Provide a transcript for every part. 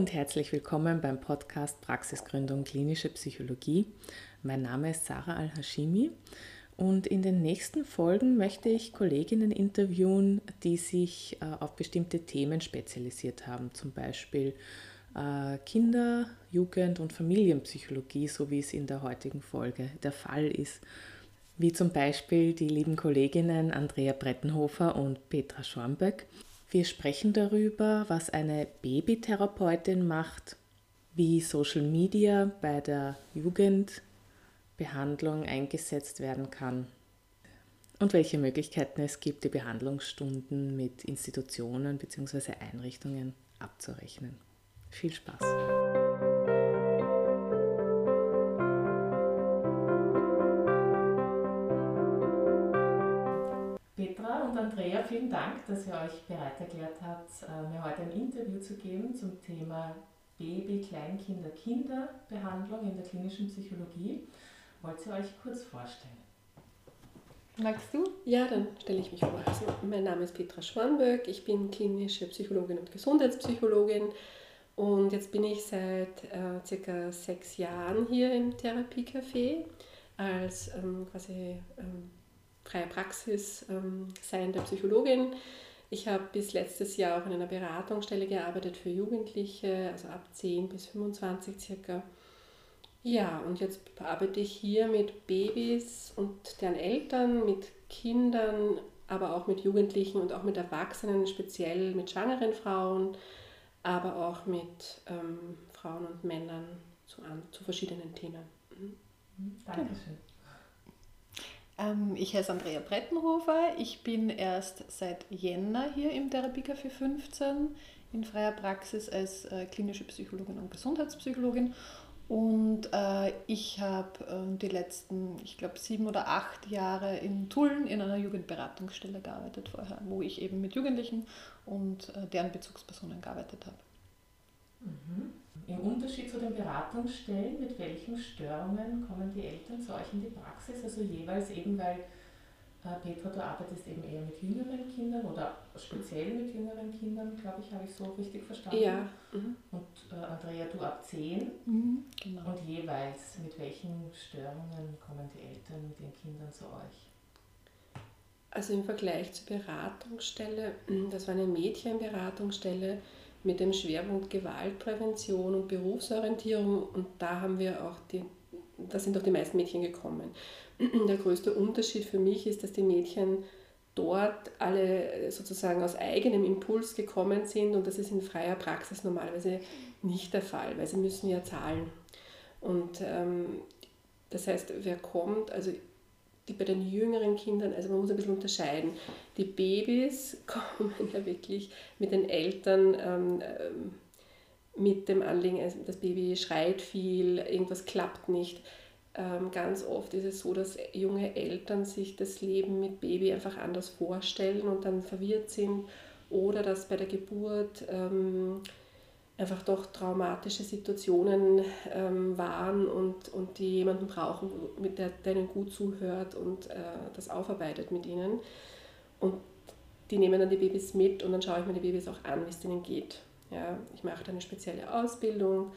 und herzlich willkommen beim Podcast Praxisgründung Klinische Psychologie. Mein Name ist Sarah Al-Hashimi und in den nächsten Folgen möchte ich Kolleginnen interviewen, die sich äh, auf bestimmte Themen spezialisiert haben, zum Beispiel äh, Kinder-, Jugend- und Familienpsychologie, so wie es in der heutigen Folge der Fall ist. Wie zum Beispiel die lieben Kolleginnen Andrea Brettenhofer und Petra Schornböck. Wir sprechen darüber, was eine Babytherapeutin macht, wie Social Media bei der Jugendbehandlung eingesetzt werden kann und welche Möglichkeiten es gibt, die Behandlungsstunden mit Institutionen bzw. Einrichtungen abzurechnen. Viel Spaß! Vielen Dank, dass ihr euch bereit erklärt habt, äh, mir heute ein Interview zu geben zum Thema Baby, Kleinkinder, Kinderbehandlung in der klinischen Psychologie. Wollt ihr euch kurz vorstellen? Magst du? Ja, dann stelle ich mich vor. Also, mein Name ist Petra Schwanböck, ich bin klinische Psychologin und Gesundheitspsychologin und jetzt bin ich seit äh, circa sechs Jahren hier im Therapiecafé als ähm, quasi ähm, freie Praxis ähm, seiende Psychologin. Ich habe bis letztes Jahr auch in einer Beratungsstelle gearbeitet für Jugendliche, also ab 10 bis 25 circa. Ja, und jetzt arbeite ich hier mit Babys und deren Eltern, mit Kindern, aber auch mit Jugendlichen und auch mit Erwachsenen, speziell mit schwangeren Frauen, aber auch mit ähm, Frauen und Männern zu, an, zu verschiedenen Themen. Mhm. mhm. Dankeschön. Ähm, ich heiße Andrea Brettenhofer. Ich bin erst seit Jänner hier im Therapiecafé 15 in freier Praxis als äh, klinische Psychologin und Gesundheitspsychologin. Und äh, ich habe äh, die letzten, ich glaube, sieben oder acht Jahre in Tulln in einer Jugendberatungsstelle gearbeitet vorher, wo ich eben mit Jugendlichen und äh, deren Bezugspersonen gearbeitet habe. Mhm. Im Unterschied zu den Beratungsstellen, mit welchen Störungen kommen die Eltern zu euch in die Praxis? Also jeweils eben, weil äh, Petra, du arbeitest eben eher mit jüngeren Kindern oder speziell mit jüngeren Kindern, glaube ich, habe ich so richtig verstanden. Ja. Mhm. Und äh, Andrea, du ab 10. Mhm, genau. Und jeweils, mit welchen Störungen kommen die Eltern mit den Kindern zu euch? Also im Vergleich zur Beratungsstelle, das war eine Mädchenberatungsstelle mit dem Schwerpunkt Gewaltprävention und Berufsorientierung und da haben wir auch die, da sind auch die meisten Mädchen gekommen. Der größte Unterschied für mich ist, dass die Mädchen dort alle sozusagen aus eigenem Impuls gekommen sind und das ist in freier Praxis normalerweise nicht der Fall, weil sie müssen ja zahlen. Und ähm, das heißt, wer kommt, also die bei den jüngeren Kindern, also man muss ein bisschen unterscheiden. Die Babys kommen ja wirklich mit den Eltern ähm, ähm, mit dem Anliegen, also das Baby schreit viel, irgendwas klappt nicht. Ähm, ganz oft ist es so, dass junge Eltern sich das Leben mit Baby einfach anders vorstellen und dann verwirrt sind oder dass bei der Geburt ähm, einfach doch traumatische Situationen ähm, waren und, und die jemanden brauchen, mit der, der ihnen gut zuhört und äh, das aufarbeitet mit ihnen. Und die nehmen dann die Babys mit und dann schaue ich mir die Babys auch an, wie es ihnen geht. Ja, ich mache eine spezielle Ausbildung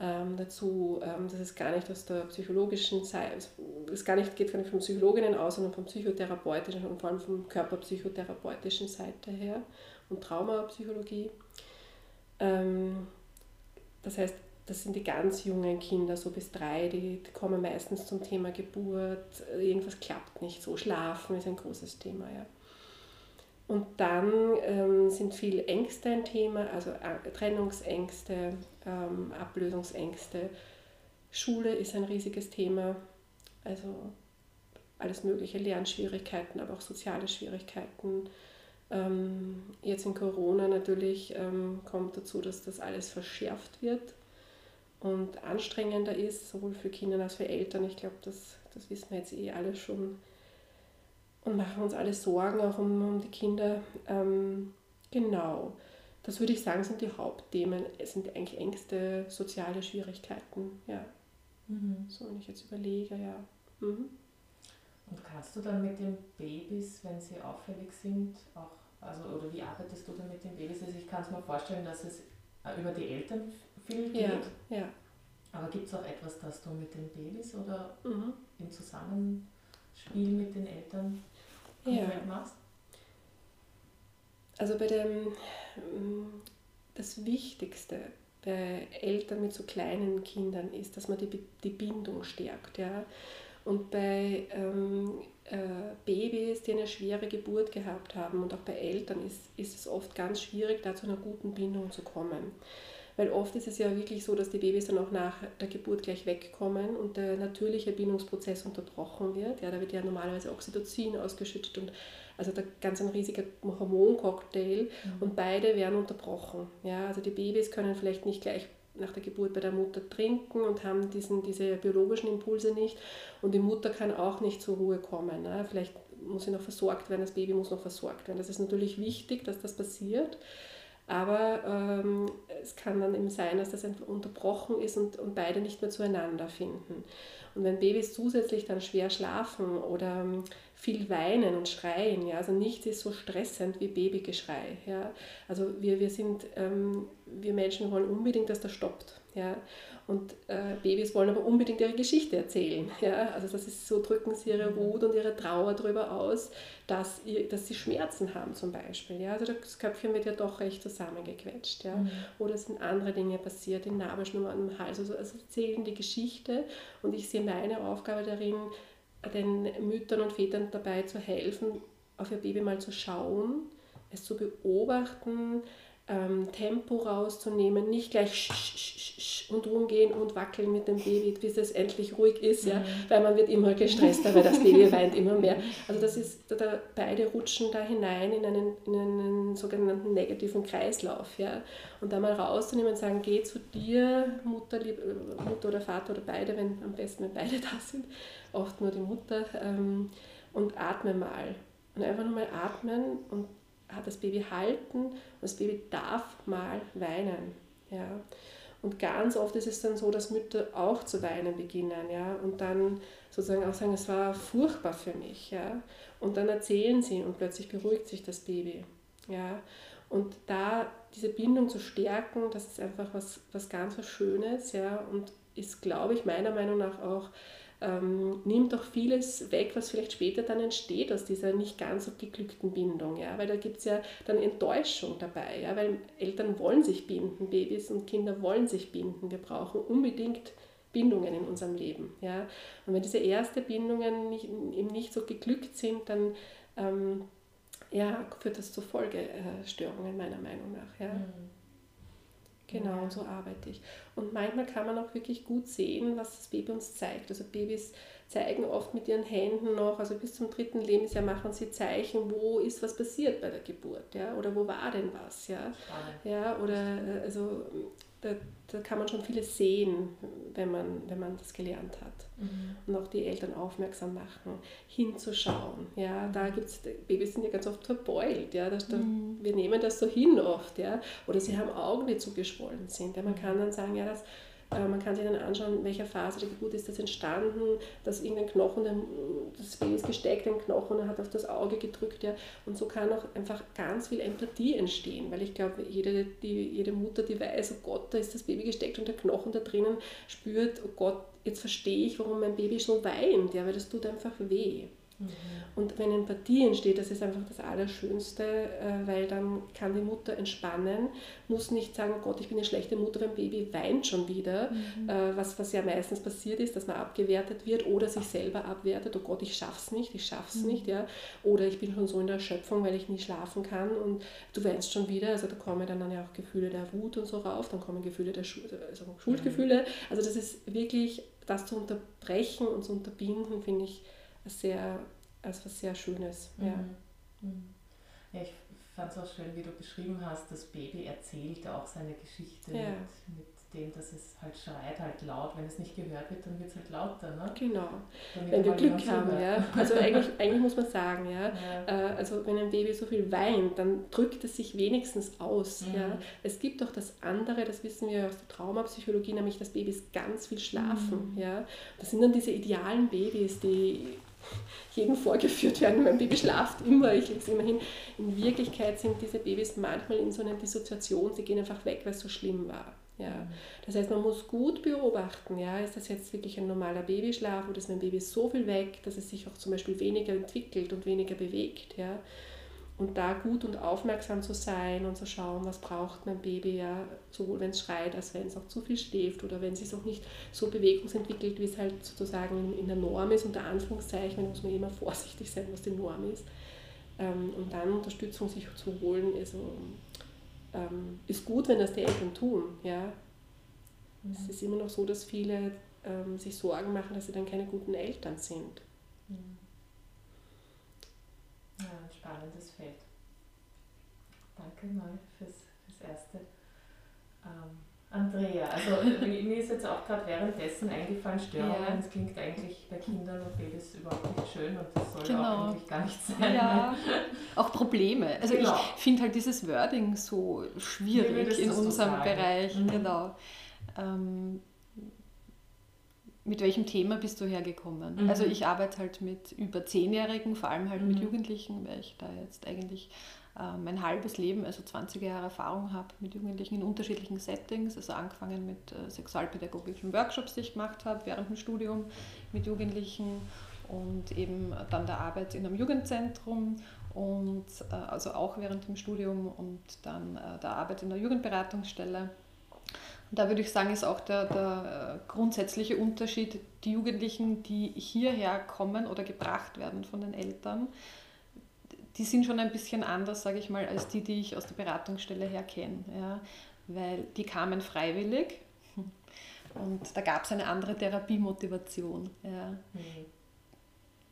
ähm, dazu. Ähm, das ist gar nicht aus der psychologischen Seite, es gar nicht geht von, von Psychologinnen aus, sondern vom psychotherapeutischen und vor allem vom körperpsychotherapeutischen Seite her und Traumapsychologie. Das heißt, das sind die ganz jungen Kinder, so bis drei, die, kommen meistens zum Thema Geburt, irgendwas klappt nicht so, Schlafen ist ein großes Thema. Ja. Und dann ähm, sind viele Ängste ein Thema, also äh, Trennungsängste, ähm, Ablösungsängste. Schule ist ein riesiges Thema, also alles mögliche, Lernschwierigkeiten, aber auch soziale Schwierigkeiten, ähm, jetzt in Corona natürlich ähm, kommt dazu, dass das alles verschärft wird und anstrengender ist, sowohl für Kinder als für Eltern. Ich glaube, das, das wissen wir jetzt eh alle schon und machen uns alle Sorgen auch um, um die Kinder. Ähm, genau, das würde ich sagen, sind die Hauptthemen. Es sind eigentlich Ängste, soziale Schwierigkeiten, ja. Mhm. So, wenn ich jetzt überlege, ja. Mhm. Und kannst du dann mit den Babys, wenn sie auffällig sind, auch, also oder wie arbeitest du dann mit den Babys? Also ich kann es mir vorstellen, dass es über die Eltern viel geht. Ja, ja. Aber gibt es auch etwas, das du mit den Babys oder mhm. im Zusammenspiel mit den Eltern ja. machst? Also bei dem, mm, das Wichtigste bei Eltern mit so kleinen Kindern ist, dass man die, die Bindung stärkt. Ja? Und bei ähm, äh, Babys, die eine schwere Geburt gehabt haben und auch bei Eltern ist, ist es oft ganz schwierig, da zu einer guten Bindung zu kommen. Weil oft ist es ja wirklich so, dass die Babys dann auch nach der Geburt gleich wegkommen und der natürliche Bindungsprozess unterbrochen wird. Ja, da wird ja normalerweise Oxytocin ausgeschüttet und also da ganz ein riesiger Hormoncocktail mhm. und beide werden unterbrochen. Ja, also die Babys können vielleicht nicht gleich nach der Geburt bei der Mutter trinken und haben diesen, diese biologischen Impulse nicht und die Mutter kann auch nicht zur Ruhe kommen. Ne? Vielleicht muss sie noch versorgt werden, das Baby muss noch versorgt werden. Das ist natürlich wichtig, dass das passiert. Aber ähm, es kann dann eben sein, dass das einfach unterbrochen ist und, und beide nicht mehr zueinander finden. Und wenn Babys zusätzlich dann schwer schlafen oder ähm, viel weinen und schreien, ja, also nichts ist so stressend wie Babygeschrei. Ja. Also wir, wir sind, ähm, wir Menschen wollen unbedingt, dass das stoppt. Ja. Und äh, Babys wollen aber unbedingt ihre Geschichte erzählen. Ja? Also das ist so, drücken sie ihre Wut und ihre Trauer darüber aus, dass, ihr, dass sie Schmerzen haben zum Beispiel. Ja? Also das Köpfchen wird ja doch recht zusammengequetscht. Ja? Mhm. Oder es sind andere Dinge passiert, die Nabelschnur am Hals. Also, also erzählen die Geschichte und ich sehe meine Aufgabe darin, den Müttern und Vätern dabei zu helfen, auf ihr Baby mal zu schauen, es zu beobachten, ähm, Tempo rauszunehmen, nicht gleich und rumgehen und wackeln mit dem Baby, bis es endlich ruhig ist, ja, mhm. weil man wird immer gestresster, weil das Baby weint immer mehr. Also das ist, da, beide rutschen da hinein in einen, in einen sogenannten negativen Kreislauf, ja, und da mal rauszunehmen und sagen, geh zu dir, Mutter, lieb, Mutter oder Vater oder beide, wenn am besten wenn beide da sind, oft nur die Mutter, ähm, und atme mal. Und einfach nur mal atmen und hat das Baby halten und das Baby darf mal weinen. Ja. Und ganz oft ist es dann so, dass Mütter auch zu weinen beginnen ja, und dann sozusagen auch sagen, es war furchtbar für mich. Ja. Und dann erzählen sie und plötzlich beruhigt sich das Baby. Ja. Und da diese Bindung zu stärken, das ist einfach was, was ganz was Schönes ja, und ist, glaube ich, meiner Meinung nach auch ähm, nimmt auch vieles weg, was vielleicht später dann entsteht aus dieser nicht ganz so geglückten Bindung. Ja? Weil da gibt es ja dann Enttäuschung dabei, ja? weil Eltern wollen sich binden, Babys und Kinder wollen sich binden. Wir brauchen unbedingt Bindungen in unserem Leben. Ja? Und wenn diese ersten Bindungen nicht, eben nicht so geglückt sind, dann ähm, ja, führt das zu Folgestörungen meiner Meinung nach. Ja? Mhm. Genau, und so arbeite ich. Und manchmal kann man auch wirklich gut sehen, was das Baby uns zeigt. Also Babys zeigen oft mit ihren Händen noch, also bis zum dritten Lebensjahr machen sie Zeichen, wo ist was passiert bei der Geburt, ja, oder wo war denn was, ja, ja, oder äh, also da, da kann man schon vieles sehen, wenn man, wenn man das gelernt hat. Mhm. Und auch die Eltern aufmerksam machen, hinzuschauen. Ja, da gibt's, Babys sind ja ganz oft verbeult. Ja, das, mhm. Wir nehmen das so hin oft. Ja, oder sie haben Augen, die zugeschwollen sind. Ja, man kann dann sagen, ja, das man kann sich dann anschauen, in welcher Phase der Geburt ist das entstanden, dass irgendein Knochen, das Baby ist gesteckt, ein Knochen hat auf das Auge gedrückt. Ja. Und so kann auch einfach ganz viel Empathie entstehen, weil ich glaube, jede, die, jede Mutter, die weiß, oh Gott, da ist das Baby gesteckt und der Knochen da drinnen spürt, oh Gott, jetzt verstehe ich, warum mein Baby so weint, ja, weil das tut einfach weh. Mhm. Und wenn Empathie entsteht, das ist einfach das Allerschönste, äh, weil dann kann die Mutter entspannen, muss nicht sagen, oh Gott, ich bin eine schlechte Mutter, mein Baby weint schon wieder, mhm. Äh, was, was ja meistens passiert ist, dass man abgewertet wird oder sich selber abwertet, oh Gott, ich schaff's nicht, ich schaff's mhm. nicht, ja, oder ich bin schon so in der Erschöpfung, weil ich nie schlafen kann und du weinst schon wieder, also da kommen dann ja auch Gefühle der Wut und so rauf, dann kommen Gefühle der Schu also Schuldgefühle, also das ist wirklich, das zu unterbrechen und zu unterbinden, finde ich, sehr, als was sehr Schönes. Mhm. Ja. Mhm. ja ich fand es auch schön, wie du beschrieben hast, das Baby erzählt auch seine Geschichte ja. mit, mit dem, dass es halt schreit, halt laut. Wenn es nicht gehört wird, dann wird es halt lauter. Ne? Genau. wenn wir Glück haben, ja. Also eigentlich, eigentlich muss man sagen, ja, ja. Äh, also wenn ein Baby so viel weint, dann drückt es sich wenigstens aus. Mhm. Ja. Es gibt auch das andere, das wissen wir aus der Traumapsychologie, nämlich dass Babys ganz viel schlafen. Mhm. Ja. Das sind dann diese idealen Babys, die jedem vorgeführt werden, mein Baby schlaft immer, ich lege es immer hin. In Wirklichkeit sind diese Babys manchmal in so einer Dissoziation, sie gehen einfach weg, weil es so schlimm war. Ja. Das heißt, man muss gut beobachten, ja, ist das jetzt wirklich ein normaler Babyschlaf oder ist mein Baby so viel weg, dass es sich auch zum Beispiel weniger entwickelt und weniger bewegt. Ja. Und da gut und aufmerksam zu sein und zu schauen, was braucht mein Baby, ja, sowohl wenn es schreit, als wenn es auch zu viel schläft oder wenn es sich auch nicht so bewegungsentwickelt, wie es halt sozusagen in der Norm ist, unter Anführungszeichen, da muss man immer vorsichtig sein, was die Norm ist. Ähm, und dann Unterstützung sich zu holen, also, ist gut, wenn das die Eltern tun. Ja. Mhm. Es ist immer noch so, dass viele ähm, sich Sorgen machen, dass sie dann keine guten Eltern sind. Mhm. Spannendes Feld. Danke mal fürs, fürs Erste. Ähm, Andrea, also mir ist jetzt auch gerade währenddessen eingefallen, Störungen, ja. das klingt eigentlich bei Kindern und Babys überhaupt nicht schön und das soll genau. auch eigentlich gar nicht sein. Ja, auch Probleme. Also genau. ich finde halt dieses Wording so schwierig in unserem so Bereich. Mhm. Genau. Ähm, mit welchem Thema bist du hergekommen? Mhm. Also ich arbeite halt mit über Zehnjährigen, vor allem halt mhm. mit Jugendlichen, weil ich da jetzt eigentlich äh, mein halbes Leben, also 20 Jahre Erfahrung habe mit Jugendlichen in unterschiedlichen Settings, also angefangen mit äh, sexualpädagogischen Workshops, die ich gemacht habe während dem Studium mit Jugendlichen und eben dann der Arbeit in einem Jugendzentrum und äh, also auch während dem Studium und dann äh, der Arbeit in der Jugendberatungsstelle und da würde ich sagen, ist auch der, der äh, grundsätzliche Unterschied, die Jugendlichen, die hierher kommen oder gebracht werden von den Eltern, die sind schon ein bisschen anders, sage ich mal, als die, die ich aus der Beratungsstelle her kenne. Ja? Weil die kamen freiwillig und da gab es eine andere Therapiemotivation. Ja? Mhm.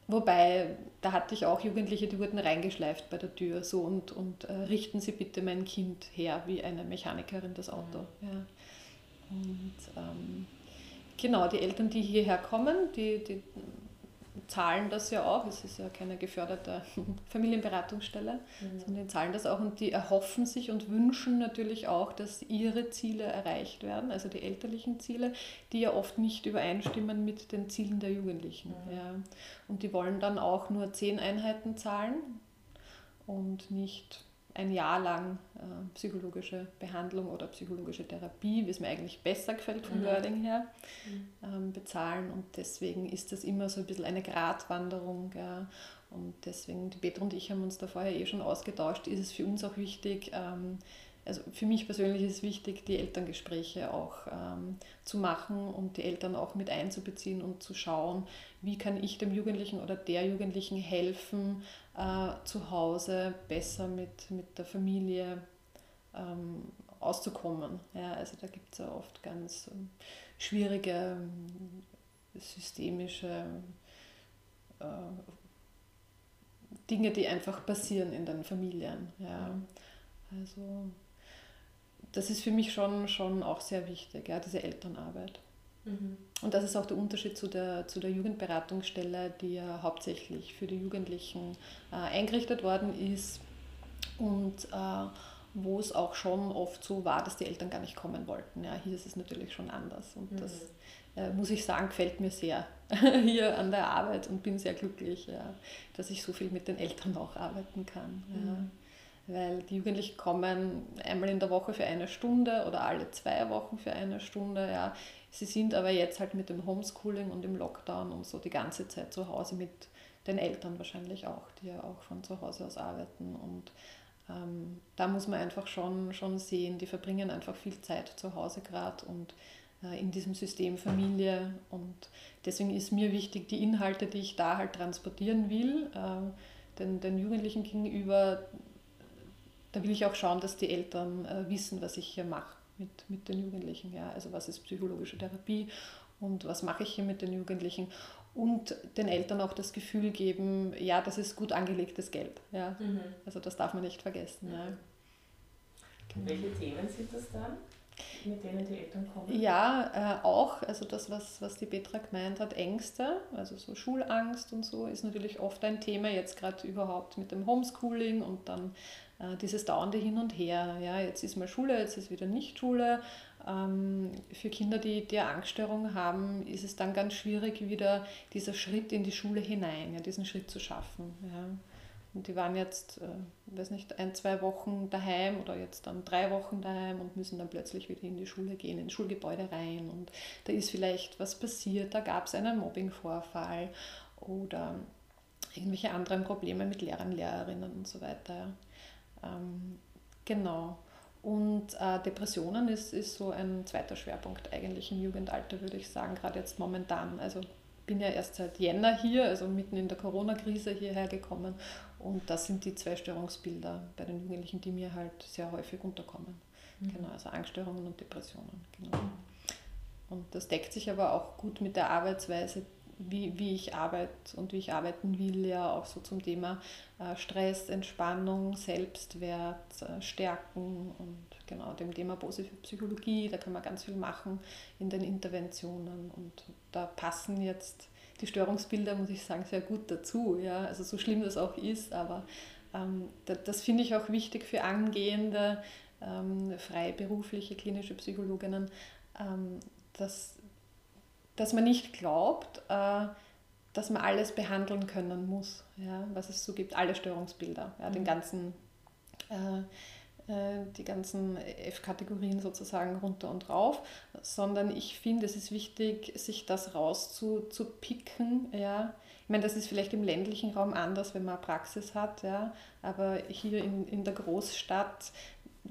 Wobei, da hatte ich auch Jugendliche, die wurden reingeschleift bei der Tür so und, und äh, richten Sie bitte mein Kind her wie eine Mechanikerin das Auto. Mhm. Ja. Und ähm, genau, die Eltern, die hierher kommen, die, die zahlen das ja auch. Es ist ja keine geförderte Familienberatungsstelle, mhm. sondern die zahlen das auch und die erhoffen sich und wünschen natürlich auch, dass ihre Ziele erreicht werden, also die elterlichen Ziele, die ja oft nicht übereinstimmen mit den Zielen der Jugendlichen. Mhm. Ja. Und die wollen dann auch nur zehn Einheiten zahlen und nicht ein Jahr lang äh, psychologische Behandlung oder psychologische Therapie, wie es mir eigentlich besser gefällt vom mhm. Wording her, mhm. ähm, bezahlen. Und deswegen ist das immer so ein bisschen eine Gratwanderung. Ja. Und deswegen, die Petra und ich haben uns da vorher eh schon ausgetauscht, ist es für uns auch wichtig, ähm, also für mich persönlich ist es wichtig, die Elterngespräche auch ähm, zu machen und die Eltern auch mit einzubeziehen und zu schauen, wie kann ich dem Jugendlichen oder der Jugendlichen helfen, äh, zu Hause besser mit, mit der Familie ähm, auszukommen. Ja, also da gibt es ja oft ganz ähm, schwierige ähm, systemische äh, Dinge, die einfach passieren in den Familien. Ja. Also das ist für mich schon, schon auch sehr wichtig, ja, diese Elternarbeit. Mhm. Und das ist auch der Unterschied zu der, zu der Jugendberatungsstelle, die ja hauptsächlich für die Jugendlichen äh, eingerichtet worden ist und äh, wo es auch schon oft so war, dass die Eltern gar nicht kommen wollten. Ja, hier ist es natürlich schon anders und mhm. das äh, muss ich sagen, gefällt mir sehr hier an der Arbeit und bin sehr glücklich, ja, dass ich so viel mit den Eltern auch arbeiten kann. Mhm. Ja weil die Jugendlichen kommen einmal in der Woche für eine Stunde oder alle zwei Wochen für eine Stunde. Ja. Sie sind aber jetzt halt mit dem Homeschooling und dem Lockdown und so die ganze Zeit zu Hause mit den Eltern wahrscheinlich auch, die ja auch von zu Hause aus arbeiten. Und ähm, da muss man einfach schon, schon sehen, die verbringen einfach viel Zeit zu Hause gerade und äh, in diesem System Familie. Und deswegen ist mir wichtig, die Inhalte, die ich da halt transportieren will, äh, den, den Jugendlichen gegenüber, da will ich auch schauen, dass die Eltern äh, wissen, was ich hier mache mit, mit den Jugendlichen. Ja? Also was ist psychologische Therapie und was mache ich hier mit den Jugendlichen. Und den Eltern auch das Gefühl geben, ja, das ist gut angelegtes Geld. Ja? Mhm. Also das darf man nicht vergessen. Ja. Genau. Welche Themen sind das dann? mit denen die Eltern kommen? Ja, äh, auch. Also das, was, was die Petra gemeint hat, Ängste, also so Schulangst und so, ist natürlich oft ein Thema, jetzt gerade überhaupt mit dem Homeschooling und dann dieses dauernde Hin und Her. Ja, jetzt ist mal Schule, jetzt ist wieder nicht Schule. ähm, für Kinder, die, die Angststörungen haben, ist es dann ganz schwierig, wieder dieser Schritt in die Schule hinein, ja, diesen Schritt zu schaffen. Ja. Und die waren jetzt, äh, weiß nicht, ein, zwei Wochen daheim oder jetzt dann drei Wochen daheim und müssen dann plötzlich wieder in die Schule gehen, ins Schulgebäude rein. Und da ist vielleicht was passiert, da gab es einen Mobbingvorfall oder irgendwelche anderen Probleme mit Lehrern, Lehrerinnen und so weiter. Ähm, genau. Und äh, Depressionen ist, ist so ein zweiter Schwerpunkt eigentlich im Jugendalter, würde ich sagen, gerade jetzt momentan. Also bin ja erst seit Jänner hier, also mitten in der Corona-Krise hierher gekommen. Und das sind die zwei Störungsbilder bei den Jugendlichen, die mir halt sehr häufig unterkommen. Mhm. Genau, also Angststörungen und Depressionen. Genau. Und das deckt sich aber auch gut mit der Arbeitsweise, wie, wie ich arbeite und wie ich arbeiten will, ja auch so zum Thema äh, Stress, Entspannung, Selbstwert, äh, Stärken und genau dem Thema positive Psychologie. Da kann man ganz viel machen in den Interventionen und da passen jetzt die Störungsbilder, muss ich sagen, sehr gut dazu. Ja? Also so schlimm das auch ist, aber ähm, das, das finde ich auch wichtig für angehende ähm, freiberufliche klinische Psychologinnen, ähm, dass dass man nicht glaubt, äh, dass man alles behandeln können muss, ja, was es so gibt, alle Störungsbilder, ja, den mhm. ganzen, äh, äh, die ganzen F-Kategorien sozusagen runter und rauf, sondern ich finde, es ist wichtig, sich das rauszupicken, ja, ich meine, das ist vielleicht im ländlichen Raum anders, wenn man eine Praxis hat, ja, aber hier in, in der Großstadt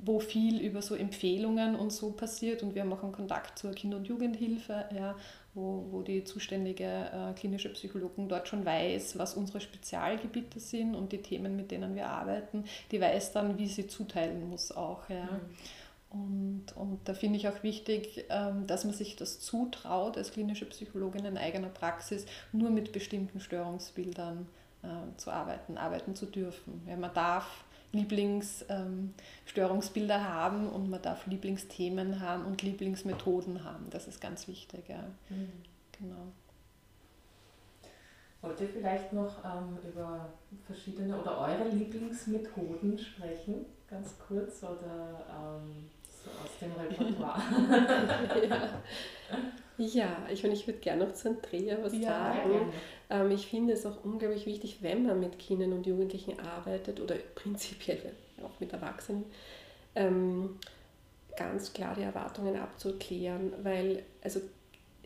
wo viel über so Empfehlungen und so passiert und wir haben auch einen Kontakt zur Kinder- und Jugendhilfe, ja, wo, wo die zuständige äh, klinische Psychologin dort schon weiß, was unsere Spezialgebiete sind und die Themen, mit denen wir arbeiten, die weiß dann, wie sie zuteilen muss auch. Ja. Mhm. Und, und da finde ich auch wichtig, ähm, dass man sich das zutraut, als klinische Psychologin in eigener Praxis nur mit bestimmten Störungsbildern äh, zu arbeiten, arbeiten zu dürfen. Ja, man darf Lieblingsstörungsbilder ähm, haben und man darf Lieblingsthemen haben und Lieblingsmethoden haben. Das ist ganz wichtig. Ja. Mhm. Genau. Wollt ihr vielleicht noch ähm, über verschiedene oder eure Lieblingsmethoden sprechen, ganz kurz, oder ähm, so aus dem Repertoire? ja. Ja, ich, ich würde gerne noch zu Andrea was ja, sagen. Ähm, ich finde es auch unglaublich wichtig, wenn man mit Kindern und Jugendlichen arbeitet oder prinzipiell auch mit Erwachsenen, ähm, ganz klar die Erwartungen abzuklären, weil also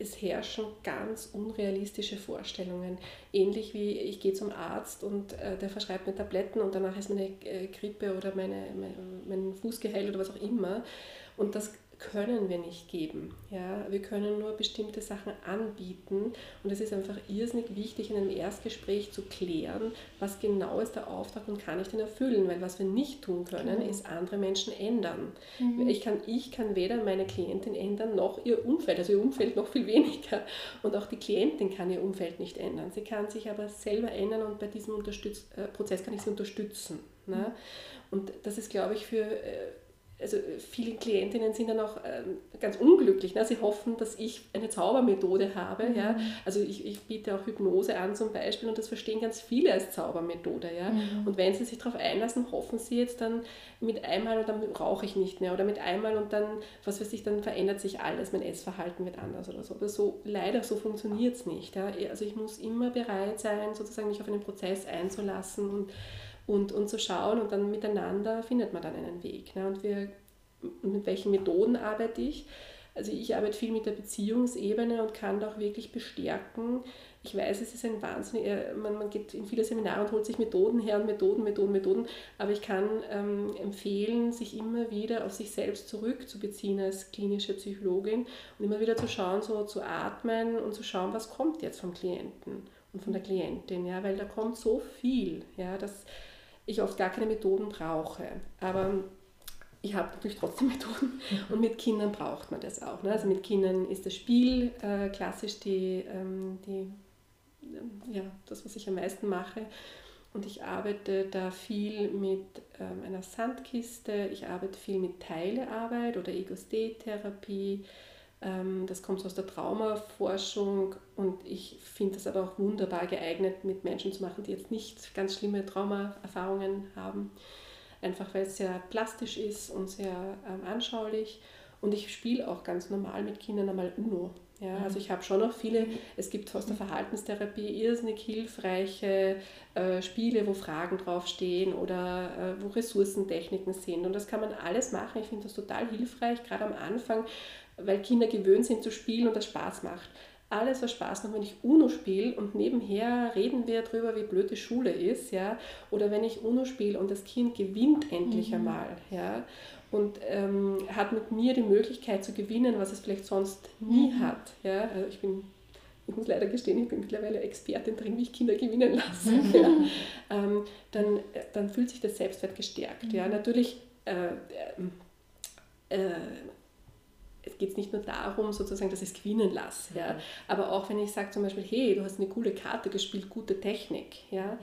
es herrschen ganz unrealistische Vorstellungen. Ähnlich wie ich gehe zum Arzt und äh, der verschreibt mir Tabletten und danach ist meine äh, Grippe oder meine, mein, mein Fuß geheilt oder was auch immer. Und das können wir nicht geben. Ja? Wir können nur bestimmte Sachen anbieten und es ist einfach irrsinnig wichtig, in einem Erstgespräch zu klären, was genau ist der Auftrag und kann ich den erfüllen, weil was wir nicht tun können, mhm. ist andere Menschen ändern. Mhm. Ich, kann, ich kann weder meine Klientin ändern, noch ihr Umfeld, also ihr Umfeld noch viel weniger und auch die Klientin kann ihr Umfeld nicht ändern. Sie kann sich aber selber ändern und bei diesem Unterstütz äh, Prozess kann ich sie unterstützen. Ne? Mhm. Und das ist, glaube ich, für äh, also viele Klientinnen sind dann auch ähm, ganz unglücklich. Ne? Sie hoffen, dass ich eine Zaubermethode habe. Mhm. Ja? Also ich, ich biete auch Hypnose an zum Beispiel und das verstehen ganz viele als Zaubermethode. Ja? Mhm. Und wenn sie sich darauf einlassen, hoffen sie jetzt dann mit einmal und dann brauche ich nicht mehr oder mit einmal und dann, was weiß ich, dann verändert sich alles, mein Essverhalten wird anders oder so. Aber so leider so funktioniert es nicht. Ja? Also ich muss immer bereit sein, sozusagen mich auf einen Prozess einzulassen und und, und zu schauen und dann miteinander findet man dann einen Weg. Ne? Und wir, mit welchen Methoden arbeite ich? Also ich arbeite viel mit der Beziehungsebene und kann da auch wirklich bestärken. Ich weiß, es ist ein Wahnsinn, man, man geht in viele Seminare und holt sich Methoden her und Methoden, Methoden, Methoden, aber ich kann ähm, empfehlen, sich immer wieder auf sich selbst zurückzubeziehen als klinische Psychologin und immer wieder zu schauen, so zu atmen und zu schauen, was kommt jetzt vom Klienten und von der Klientin, ja, weil da kommt so viel, ja, dass ich oft gar keine Methoden brauche. Aber ich habe natürlich trotzdem Methoden und mit Kindern braucht man das auch. Ne? Also mit Kindern ist das Spiel äh, klassisch die, ähm, die, äh, ja, das, was ich am meisten mache. Und ich arbeite da viel mit ähm, einer Sandkiste, ich arbeite viel mit Teilearbeit oder Ego-State-Therapie, ähm, das kommt aus der Traumaforschung und ich finde das aber auch wunderbar geeignet, mit Menschen zu machen, die jetzt nicht ganz schlimme Traumaerfahrungen haben. Einfach weil es sehr plastisch ist und sehr ähm, anschaulich. Und ich spiele auch ganz normal mit Kindern einmal Uno. Ja, also ich habe schon noch viele, es gibt aus der Verhaltenstherapie irrsinnig hilfreiche äh, Spiele, wo Fragen draufstehen oder äh, wo Ressourcentechniken sind. Und das kann man alles machen. Ich finde das total hilfreich, gerade am Anfang, weil Kinder gewöhnt sind zu spielen und das Spaß macht. Alles, was Spaß macht, wenn ich UNO spiele und nebenher reden wir darüber, wie blöd die Schule ist, ja, oder wenn ich UNO spiele und das Kind gewinnt endlich mhm. einmal, ja, und ähm, hat mit mir die Möglichkeit zu gewinnen, was es vielleicht sonst nie mhm. hat. Ja? Also ich bin, ich muss leider gestehen, ich bin mittlerweile Expertin drin, wie ich Kinder gewinnen lasse. Mhm. Ja? Ähm, dann, dann fühlt sich das Selbstwert gestärkt. Mhm. Ja? Natürlich äh, äh, es geht nicht nur darum, sozusagen, dass ich es gewinnen lasse, ja. Mhm. aber auch wenn ich sage zum Beispiel, hey, du hast eine coole Karte gespielt, gute Technik, ja,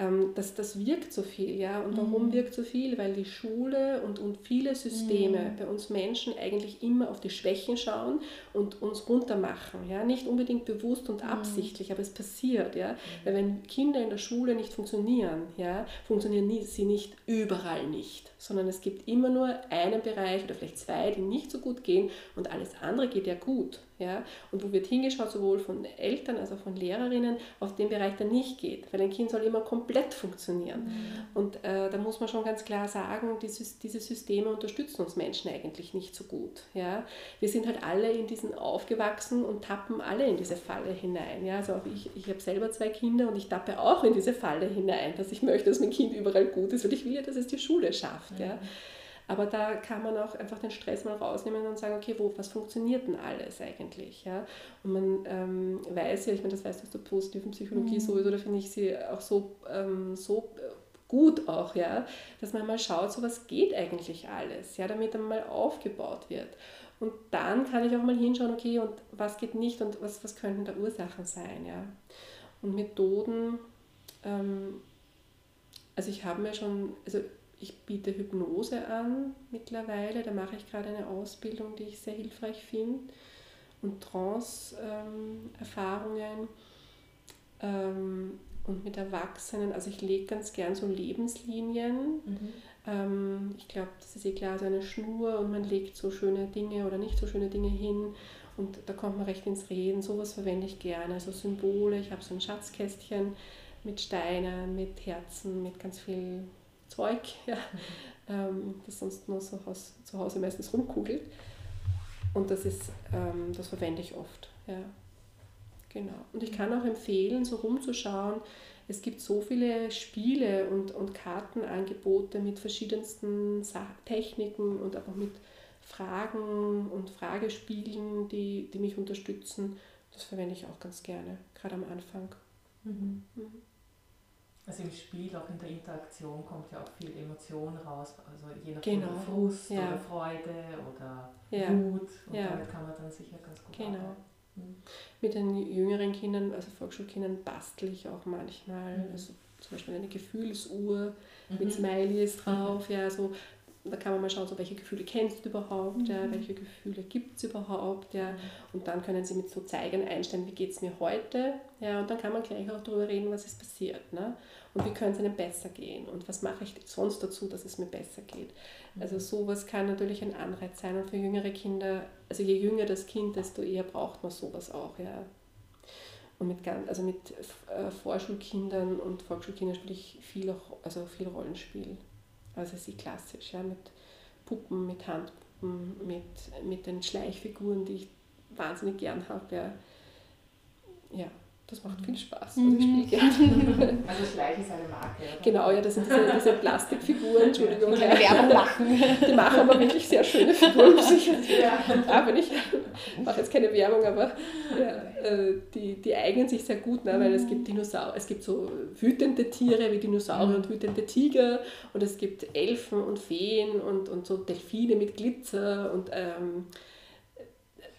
ähm, das, das wirkt so viel, ja. Und warum mhm. wirkt so viel? Weil die Schule und, und viele Systeme mhm. bei uns Menschen eigentlich immer auf die Schwächen schauen und uns runtermachen, ja. Nicht unbedingt bewusst und mhm. absichtlich, aber es passiert, ja. Mhm. Weil wenn Kinder in der Schule nicht funktionieren, ja, funktionieren sie nicht überall nicht, sondern es gibt immer nur einen Bereich oder vielleicht zwei, die nicht so gut gehen und alles andere geht ja gut, ja, und wo wird hingeschaut, sowohl von Eltern als auch von Lehrerinnen, auf den Bereich, der nicht geht. Weil ein Kind soll immer komplett funktionieren. Mhm. Und äh, da muss man schon ganz klar sagen, dieses, diese Systeme unterstützen uns Menschen eigentlich nicht so gut. Ja. Wir sind halt alle in diesen aufgewachsen und tappen alle in diese Falle hinein. Ja. Also ich, ich habe selber zwei Kinder und ich tappe auch in diese Falle hinein, dass ich möchte, dass mein Kind überall gut ist, weil ich will ja, dass es die Schule schafft. Mhm. Ja. Aber da kann man auch einfach den Stress mal rausnehmen und sagen, okay, wo, was funktioniert denn alles eigentlich? Ja? Und man ähm, weiß ja, ich meine, das weißt du aus der positiven Psychologie mhm. sowieso, da finde ich sie auch so, ähm, so gut auch, ja, dass man mal schaut, so was geht eigentlich alles, ja, damit dann mal aufgebaut wird. Und dann kann ich auch mal hinschauen, okay, und was geht nicht und was, was könnten da Ursachen sein, ja. Und Methoden, ähm, also ich habe mir schon, also ich biete Hypnose an mittlerweile, da mache ich gerade eine Ausbildung, die ich sehr hilfreich finde. Und Trance-Erfahrungen ähm, und mit Erwachsenen. Also ich lege ganz gern so Lebenslinien. Mhm. Ähm, ich glaube, das ist eh klar, so eine Schnur und man legt so schöne Dinge oder nicht so schöne Dinge hin. Und da kommt man recht ins Reden. Sowas verwende ich gerne. Also Symbole. Ich habe so ein Schatzkästchen mit Steinen, mit Herzen, mit ganz viel Zeug, ja, ähm, das sonst nur so Haus, zu Hause meistens rumkugelt. Und das ist, ähm, das verwende ich oft. Ja. Genau. Und ich kann auch empfehlen, so rumzuschauen. Es gibt so viele Spiele und, und Kartenangebote mit verschiedensten Techniken und auch mit Fragen und Fragespielen, die, die mich unterstützen. Das verwende ich auch ganz gerne, gerade am Anfang. Mhm. Mhm. Also im Spiel, auch in der Interaktion kommt ja auch viel Emotion raus, also je nachdem genau. Frust ja. oder Freude oder ja. Wut und ja. damit kann man dann sicher ganz gut genau. arbeiten. Mhm. Mit den jüngeren Kindern, also Volksschulkindern, bastel ich auch manchmal, mhm. also zum Beispiel eine Gefühlsuhr mhm. mit Smileys drauf, ja, so da kann man mal schauen, so, welche Gefühle kennst du überhaupt, mhm. ja, welche Gefühle gibt es überhaupt, ja, und dann können sie mit so Zeigern einstellen, wie geht es mir heute, ja, und dann kann man gleich auch darüber reden, was ist passiert, ne, und wie könnte es ihnen besser gehen und was mache ich sonst dazu, dass es mir besser geht. Mhm. Also sowas kann natürlich ein Anreiz sein und für jüngere Kinder, also je jünger das Kind, desto eher braucht man sowas auch, ja. Und mit, also mit äh, Vorschulkindern und Volksschulkindern spiele ich viel, auch, also viel Rollenspiel. Also sie klassisch, ja, mit Puppen, mit Handpuppen, mit, mit den Schleichfiguren, die ich wahnsinnig gern habe. Ja. ja, das macht viel Spaß. Also ich spiele gerne. Also Schleich ist eine Marke, oder? Genau, ja, das sind diese, diese Plastikfiguren, Entschuldigung. Die Werbung machen. Die machen aber wirklich sehr schöne Figuren. Ja. Aber ich mache jetzt keine Werbung, aber ja, äh, die, die eignen sich sehr gut, ne, weil es gibt Dinosaurier, es gibt so wütende Tiere wie Dinosaurier und wütende Tiger und es gibt Elfen und Feen und, und so Delfine mit Glitzer und ähm,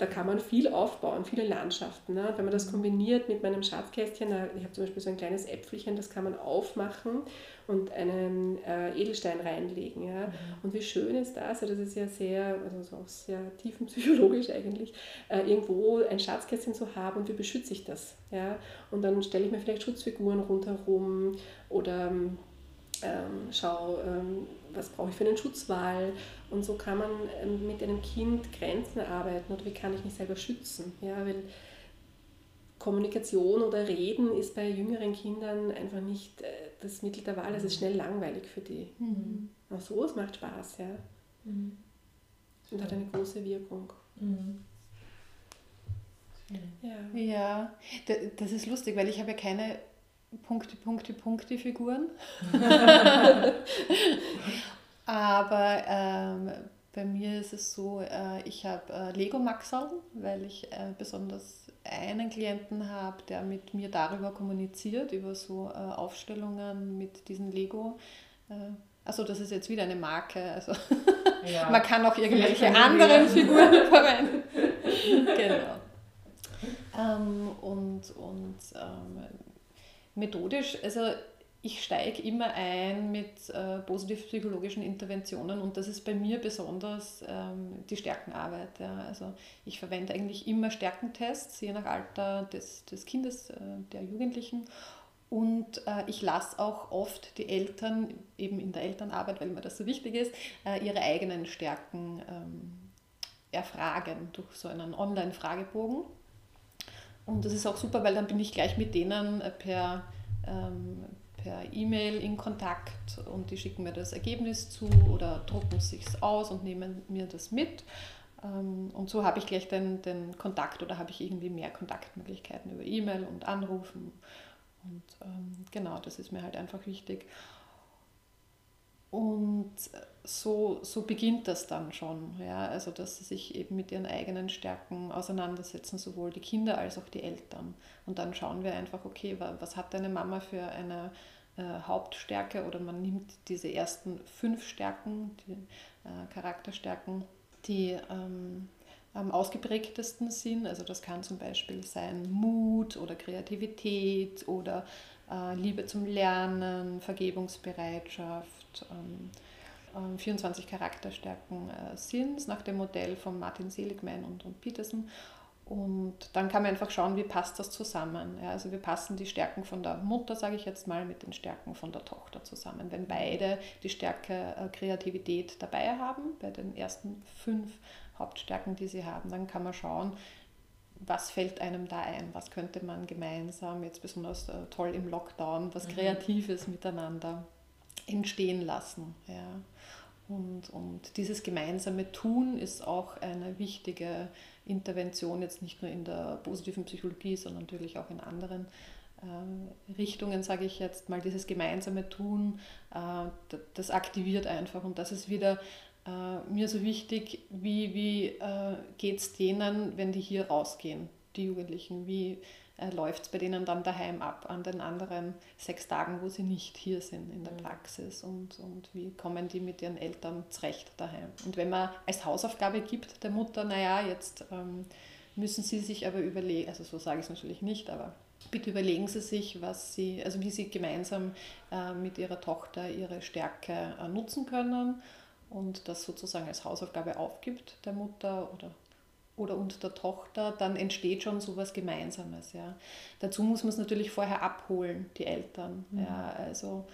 da kann man viel aufbauen, viele Landschaften. Ne? Wenn man das kombiniert mit meinem Schatzkästchen, ich habe zum Beispiel so ein kleines Äpfelchen, das kann man aufmachen und einen äh, Edelstein reinlegen. Ja? Mhm. Und wie schön ist das? Also das ist ja sehr, also auch sehr tiefenpsychologisch eigentlich, äh, irgendwo ein Schatzkästchen zu haben und wie beschütze ich das? Ja? Und dann stelle ich mir vielleicht Schutzfiguren rundherum oder ähm, schau, ähm, was brauche ich für einen Schutzwall und so kann man ähm, mit einem Kind Grenzen erarbeiten oder wie kann ich mich selber schützen. Ja, weil Kommunikation oder Reden ist bei jüngeren Kindern einfach nicht äh, das Mittel der Wahl, es ist schnell langweilig für die. Mhm. Aber so, es macht Spaß, ja. Mhm. Und hat eine große Wirkung. Mhm. Ja. ja, das ist lustig, weil ich habe ja keine Punkte, Punkte, Punkte Figuren. Aber ähm, bei mir ist es so, äh, ich habe äh, Lego Maxal, weil ich äh, besonders einen Klienten habe, der mit mir darüber kommuniziert, über so äh, Aufstellungen mit diesen Lego. Äh, also das ist jetzt wieder eine Marke, also ja. man kann auch irgendwelche anderen Figuren verwenden. genau. Ähm, und und ähm, methodisch, also ich steige immer ein mit äh, positiv-psychologischen Interventionen und das ist bei mir besonders ähm, die Stärkenarbeit. Ja. Also ich verwende eigentlich immer Stärkentests, je nach Alter des, des Kindes, äh, der Jugendlichen. Und äh, ich lasse auch oft die Eltern, eben in der Elternarbeit, weil mir das so wichtig ist, äh, ihre eigenen Stärken ähm, erfragen durch so einen Online-Fragebogen. Und das ist auch super, weil dann bin ich gleich mit denen äh, per, ähm, per E-Mail in Kontakt und die schicken mir das Ergebnis zu oder drucken es sich aus und nehmen mir das mit. Ähm, und so habe ich gleich den, den Kontakt oder habe ich irgendwie mehr Kontaktmöglichkeiten über E-Mail und Anrufen. Und ähm, genau, das ist mir halt einfach wichtig. Und so, so beginnt das dann schon, ja? also dass sie sich eben mit ihren eigenen Stärken auseinandersetzen, sowohl die Kinder als auch die Eltern. Und dann schauen wir einfach, okay, was hat deine Mama für eine äh, Hauptstärke oder man nimmt diese ersten fünf Stärken, die äh, Charakterstärken, die ähm, am ausgeprägtesten sind. Also das kann zum Beispiel sein Mut oder Kreativität oder Liebe zum Lernen, Vergebungsbereitschaft. Ähm, 24 ähm, Charakterstärken äh, sind es nach dem Modell von Martin Seligman und, und Peterson. Und dann kann man einfach schauen, wie passt das zusammen. Ja, also wie passen die Stärken von der Mutter, sage ich jetzt mal, mit den Stärken von der Tochter zusammen. Wenn beide die Stärke äh, Kreativität dabei haben, bei den ersten fünf Hauptstärken, die sie haben, dann kann man schauen, was fällt einem da ein, was könnte man gemeinsam, jetzt besonders äh, toll im Lockdown, was mhm. Kreatives miteinander entstehen lassen. Ja. Und, und dieses gemeinsame Tun ist auch eine wichtige Intervention, jetzt nicht nur in der positiven Psychologie, sondern natürlich auch in anderen äh, Richtungen, sage ich jetzt mal, dieses gemeinsame Tun, äh, das aktiviert einfach und das ist wieder äh, mir so wichtig, wie, wie äh, geht es denen, wenn die hier rausgehen, die Jugendlichen, wie äh, läuft es bei denen dann daheim ab an den anderen sechs Tagen, wo sie nicht hier sind in der mhm. Praxis und, und wie kommen die mit ihren Eltern zurecht daheim. Und wenn man als Hausaufgabe gibt der Mutter, naja, jetzt ähm, müssen sie sich aber überlegen, also so sage ich es natürlich nicht, aber bitte überlegen Sie sich, was Sie, also wie Sie gemeinsam äh, mit Ihrer Tochter ihre Stärke äh, nutzen können und das sozusagen als Hausaufgabe aufgibt der Mutter oder, oder und der Tochter, dann entsteht schon so was Gemeinsames. Ja. Dazu muss man es natürlich vorher abholen, die Eltern. Mhm. Ja, also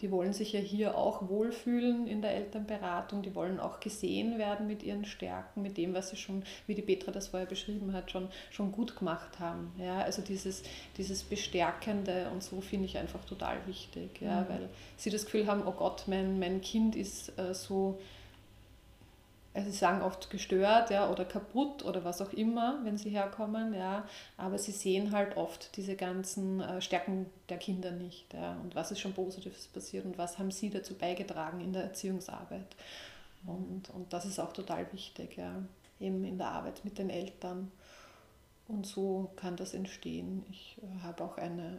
die wollen sich ja hier auch wohlfühlen in der Elternberatung, die wollen auch gesehen werden mit ihren Stärken, mit dem, was sie schon, wie die Petra das vorher beschrieben hat, schon, schon gut gemacht haben. Ja, also dieses, dieses Bestärkende und so finde ich einfach total wichtig, ja, mhm. weil sie das Gefühl haben, oh Gott, mein, mein Kind ist äh, so also sie sagen oft gestört ja, oder kaputt oder was auch immer, wenn sie herkommen, ja, aber sie sehen halt oft diese ganzen äh, Stärken der Kinder nicht ja, und was ist schon Positives passiert und was haben sie dazu beigetragen in der Erziehungsarbeit. Und, und das ist auch total wichtig, ja, eben in der Arbeit mit den Eltern. Und so kann das entstehen. Ich äh, habe auch eine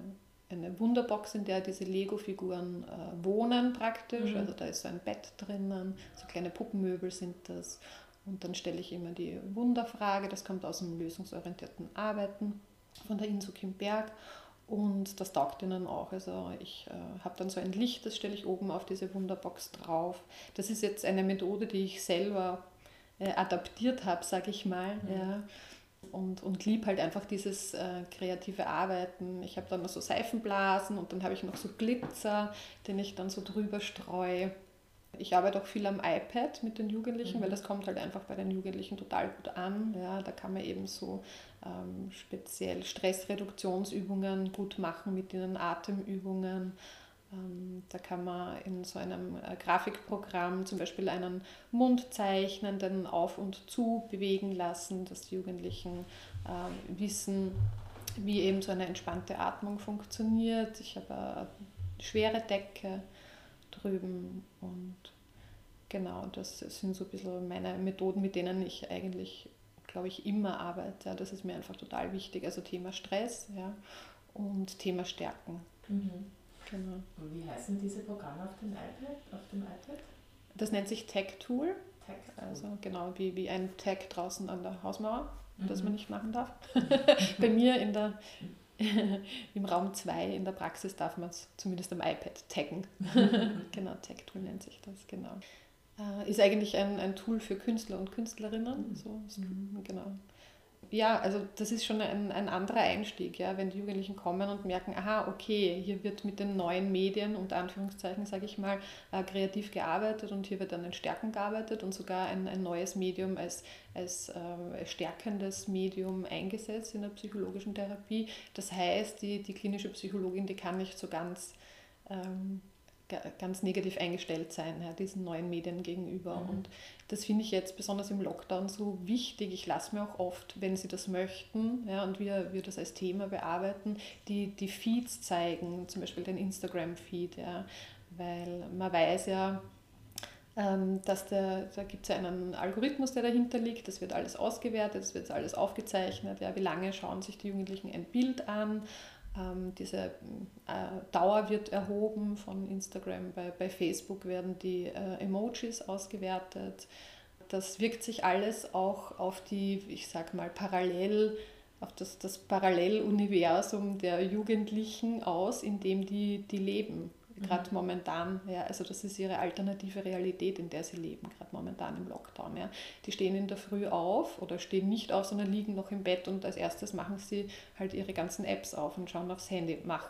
eine Wunderbox, in der diese Lego-Figuren äh, wohnen praktisch. Mhm. Also da ist so ein Bett drinnen, so kleine Puppenmöbel sind das. Und dann stelle ich immer die Wunderfrage, das kommt aus dem lösungsorientierten Arbeiten von der Inso Kim Berg. Und das taugt ihnen auch. Also ich äh, habe dann so ein Licht, das stelle ich oben auf diese Wunderbox drauf. Das ist jetzt eine Methode, die ich selber äh, adaptiert habe, sage ich mal. Mhm. Ja und, und lieb halt einfach dieses äh, kreative Arbeiten. Ich habe dann noch so Seifenblasen und dann habe ich noch so Glitzer, den ich dann so drüber streue. Ich arbeite auch viel am iPad mit den Jugendlichen, mhm. weil das kommt halt einfach bei den Jugendlichen total gut an. Ja, da kann man eben so ähm, speziell Stressreduktionsübungen gut machen mit ihnen, Atemübungen. Ähm, da kann man in so einem äh, Grafikprogramm zum Beispiel einen Mund zeichnen, den auf und zu bewegen lassen, dass die Jugendlichen äh, wissen, wie eben so eine entspannte Atmung funktioniert. Ich habe eine schwere Decke drüben und genau, das sind so ein bisschen meine Methoden, mit denen ich eigentlich, glaube ich, immer arbeite. Das ist mir einfach total wichtig. Also Thema Stress ja, und Thema Stärken. Mhm. Genau. Und wie heißen diese Programme auf dem iPad? Auf dem iPad? Das nennt sich Tech Tool. Tech -Tool. Also genau wie, wie ein Tag draußen an der Hausmauer, mhm. das man nicht machen darf. Bei mir in der, im Raum 2 in der Praxis darf man es zumindest am iPad taggen. genau, Tech Tool nennt sich das, genau. Äh, ist eigentlich ein, ein Tool für Künstler und Künstlerinnen. Mhm. So, mhm. genau ja, also das ist schon ein, ein anderer Einstieg, ja, wenn die Jugendlichen kommen und merken, aha, okay, hier wird mit den neuen Medien, unter Anführungszeichen, sage ich mal, äh, kreativ gearbeitet und hier wird an den Stärken gearbeitet und sogar ein, ein neues Medium als, als äh, stärkendes Medium eingesetzt in der psychologischen Therapie. Das heißt, die, die klinische Psychologin, die kann nicht so ganz ähm, ganz negativ eingestellt sein, ja, diesen neuen Medien gegenüber. Mhm. Und das finde ich jetzt besonders im Lockdown so wichtig. Ich lasse mir auch oft, wenn Sie das möchten ja, und wir, wir das als Thema bearbeiten, die, die Feeds zeigen, zum Beispiel den Instagram-Feed, ja, weil man weiß ja, ähm, dass der, da gibt es ja einen Algorithmus, der dahinter liegt, das wird alles ausgewertet, das wird alles aufgezeichnet, ja, wie lange schauen sich die Jugendlichen ein Bild an diese äh, Dauer wird erhoben von Instagram, bei, bei Facebook werden die äh, Emojis ausgewertet. Das wirkt sich alles auch auf die, ich sag mal, parallel, auf das, das Paralleluniversum der Jugendlichen aus, in dem die, die leben gerade mhm. momentan. Ja, also das ist ihre alternative Realität, in der sie leben, gerade momentan im Lockdown. Ja. Die stehen in der Früh auf oder stehen nicht auf, sondern liegen noch im Bett und als erstes machen sie halt ihre ganzen Apps auf und schauen aufs Handy. Mach,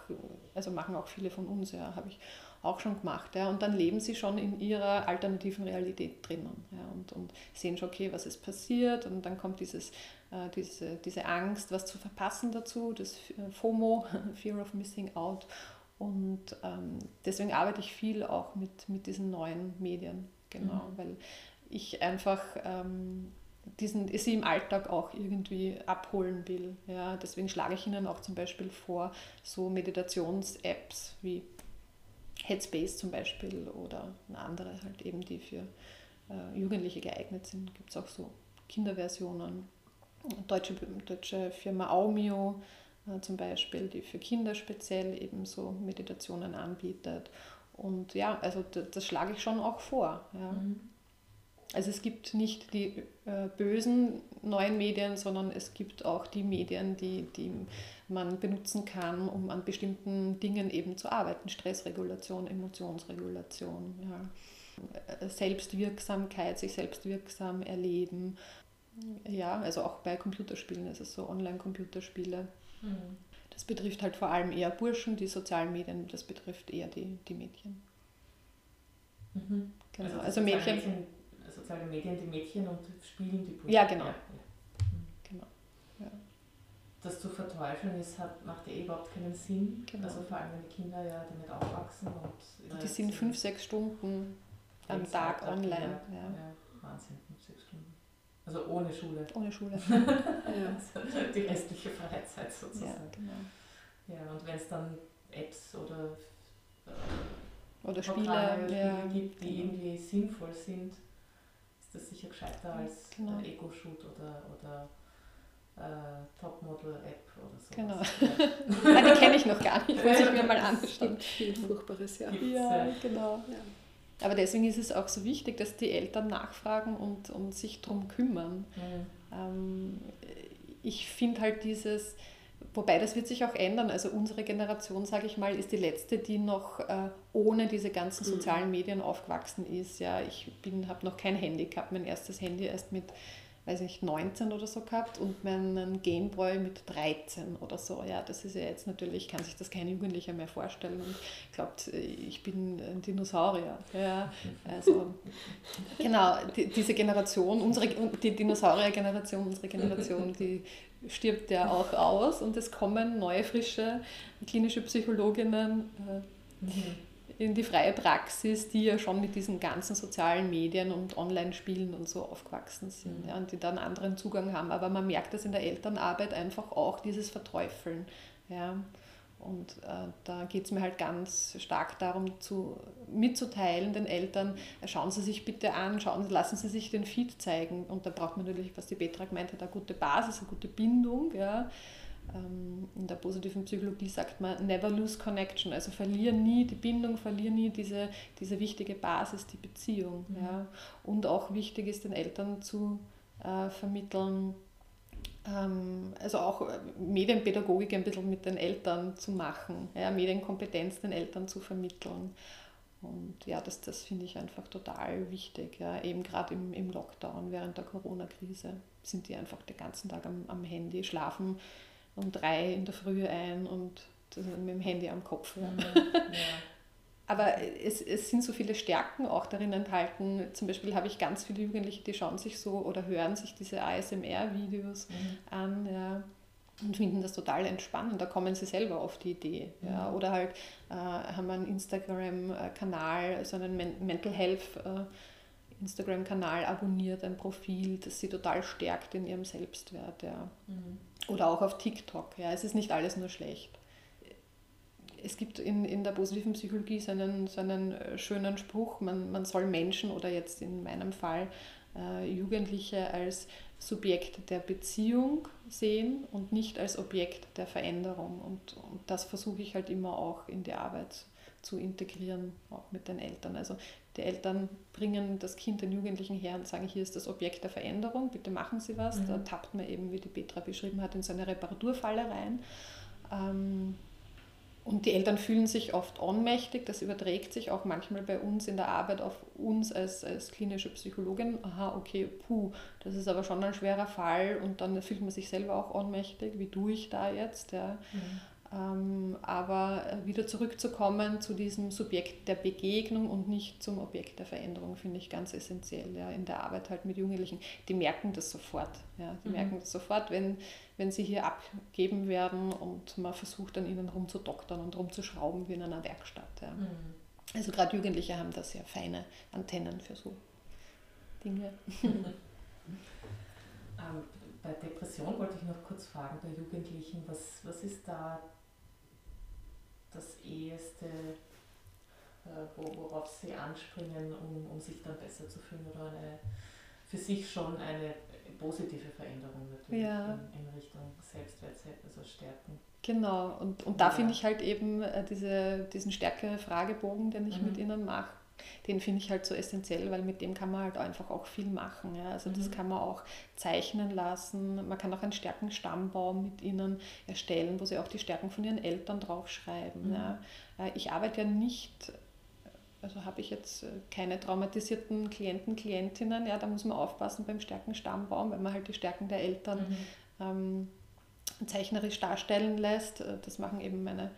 also machen auch viele von uns, ja, habe ich auch schon gemacht. Ja. Und dann leben sie schon in ihrer alternativen Realität drinnen ja, und, und sehen schon, okay, was ist passiert und dann kommt dieses, äh, diese, diese Angst, was zu verpassen dazu, das FOMO, Fear of Missing Out und ähm, deswegen arbeite ich viel auch mit, mit diesen neuen Medien, genau, mhm. weil ich einfach ähm, diesen, sie im Alltag auch irgendwie abholen will. Ja, deswegen schlage ich ihnen auch zum Beispiel vor, so Meditations-Apps wie Headspace zum Beispiel oder andere halt eben, die für äh, Jugendliche geeignet sind. Gibt es auch so Kinderversionen. Deutsche, deutsche Firma Aumio zum Beispiel, die für Kinder speziell eben so Meditationen anbietet. Und ja, also das, das schlage ich schon auch vor. Ja. Mhm. Also es gibt nicht die äh, bösen neuen Medien, sondern es gibt auch die Medien, die, die man benutzen kann, um an bestimmten Dingen eben zu arbeiten. Stressregulation, Emotionsregulation, ja. Äh, Selbstwirksamkeit, sich selbstwirksam erleben. Ja, also auch bei Computerspielen ist es so, Online-Computerspiele Mhm. Das betrifft halt vor allem eher Burschen, die sozialen Medien, das betrifft eher die, die Mädchen. Mhm. Genau. Also, also Mädchen. Soziale Medien, die Mädchen und spielen die Burschen. Ja, genau. Ja, ja. Mhm. genau. Ja. Das zu verteufeln ist, hat, macht ja eh überhaupt keinen Sinn. Genau. Also vor allem, wenn die Kinder ja damit aufwachsen. Und die sind fünf, sechs Stunden am Tag online. Ja. Wahnsinn. Also ohne Schule. Ohne Schule. ja. die restliche Freizeit sozusagen. Ja, genau. Ja, und wenn es dann Apps oder, äh, oder Spiele ja, gibt, die genau. irgendwie sinnvoll sind, ist das sicher gescheiter als genau. Ego-Shoot oder, oder äh, Topmodel-App oder so. Genau. Ja. die kenne ich noch gar nicht, muss ich mir mal anschauen. Viel Furchtbares, ja. Gibt's, ja, genau. Ja. Aber deswegen ist es auch so wichtig, dass die Eltern nachfragen und, und sich darum kümmern. Mhm. Ähm, ich finde halt dieses, wobei das wird sich auch ändern. Also unsere Generation, sage ich mal, ist die letzte, die noch äh, ohne diese ganzen mhm. sozialen Medien aufgewachsen ist. Ja, ich habe noch kein Handy gehabt, mein erstes Handy erst mit weiß ich, 19 oder so gehabt und meinen Gameboy mit 13 oder so. Ja, das ist ja jetzt natürlich, kann sich das kein Jugendlicher mehr vorstellen und glaubt, ich bin ein Dinosaurier. Ja, also genau, die, diese Generation, unsere, die Dinosaurier-Generation, unsere Generation, die stirbt ja auch aus und es kommen neue, frische klinische Psychologinnen. Äh, mhm in die freie Praxis, die ja schon mit diesen ganzen sozialen Medien und Online-Spielen und so aufgewachsen sind mhm. ja, und die dann einen anderen Zugang haben. Aber man merkt das in der Elternarbeit einfach auch, dieses Verteufeln. Ja. Und äh, da geht es mir halt ganz stark darum, zu, mitzuteilen den Eltern, äh, schauen Sie sich bitte an, schauen, lassen Sie sich den Feed zeigen. Und da braucht man natürlich, was die Petra gemeint hat, eine gute Basis, eine gute Bindung. Ja in der positiven Psychologie sagt man never lose connection, also verlier nie die Bindung, verlier nie diese, diese wichtige Basis, die Beziehung. Mhm. Ja. Und auch wichtig ist den Eltern zu äh, vermitteln, ähm, also auch äh, Medienpädagogik ein bisschen mit den Eltern zu machen, ja, Medienkompetenz den Eltern zu vermitteln. Und ja, das, das finde ich einfach total wichtig. Ja. Eben gerade im, im Lockdown während der Corona-Krise sind die einfach den ganzen Tag am, am Handy, schlafen um drei in der Früh ein und mit dem Handy am Kopf. Ja. ja. Aber es, es sind so viele Stärken auch darin enthalten. Zum Beispiel habe ich ganz viele Jugendliche, die schauen sich so oder hören sich diese ASMR-Videos mhm. an ja, und finden das total entspannend. Da kommen sie selber auf die Idee. Mhm. Ja. Oder halt äh, haben einen Instagram-Kanal, so einen Mental Health äh, Instagram-Kanal abonniert, ein Profil, das sie total stärkt in ihrem Selbstwert. Ja. Mhm. Oder auch auf TikTok. Ja. Es ist nicht alles nur schlecht. Es gibt in, in der positiven Psychologie so einen, so einen äh, schönen Spruch, man, man soll Menschen oder jetzt in meinem Fall äh, Jugendliche als Subjekt der Beziehung sehen und nicht als Objekt der Veränderung. Und, und das versuche ich halt immer auch in die Arbeit zu integrieren, auch mit den Eltern. Also die Eltern bringen das Kind den Jugendlichen her und sagen, hier ist das Objekt der Veränderung, bitte machen Sie was. Mhm. Da tappt man eben, wie die Petra beschrieben hat, in so eine Reparaturfalle rein. Ähm, und die Eltern fühlen sich oft ohnmächtig, das überträgt sich auch manchmal bei uns in der Arbeit auf uns als, als klinische Psychologin. Aha, okay, puh, das ist aber schon ein schwerer Fall und dann fühlt man sich selber auch ohnmächtig, wie tue ich da jetzt? Ja. Mhm. Ähm, aber äh, wieder zurückzukommen zu diesem Subjekt der Begegnung und nicht zum Objekt der Veränderung, finde ich ganz essentiell ja, in der Arbeit halt mit Jugendlichen. Die merken das sofort. Ja, die mhm. merken das sofort, wenn, wenn sie hier abgeben werden und man versucht an ihnen rumzudoktern und rumzuschrauben wie in einer Werkstatt. Ja. Mhm. Also gerade Jugendliche haben da sehr feine Antennen für so Dinge. ähm, bei Depression wollte ich noch kurz fragen, bei Jugendlichen, was, was ist da das eheste, äh, worauf sie anspringen, um, um sich dann besser zu fühlen oder eine, für sich schon eine positive Veränderung natürlich ja. in, in, Richtung Selbstwert, also Stärken. Genau, und, und da ja. finde ich halt eben äh, diese, diesen Stärke-Fragebogen, den ich mhm. mit ihnen mache, den finde ich halt so essentiell, weil mit dem kann man halt einfach auch viel machen. Ja. Also das mhm. kann man auch zeichnen lassen. Man kann auch einen Stärkenstammbaum mit ihnen erstellen, wo sie auch die Stärken von ihren Eltern draufschreiben. Mhm. Ja. Äh, ich arbeite ja nicht also habe ich jetzt äh, keine traumatisierten Klienten, Klientinnen, ja, da muss man aufpassen beim Stärkenstammbaum, weil man halt die Stärken der Eltern mhm. ähm, zeichnerisch darstellen lässt. Äh, das machen eben meine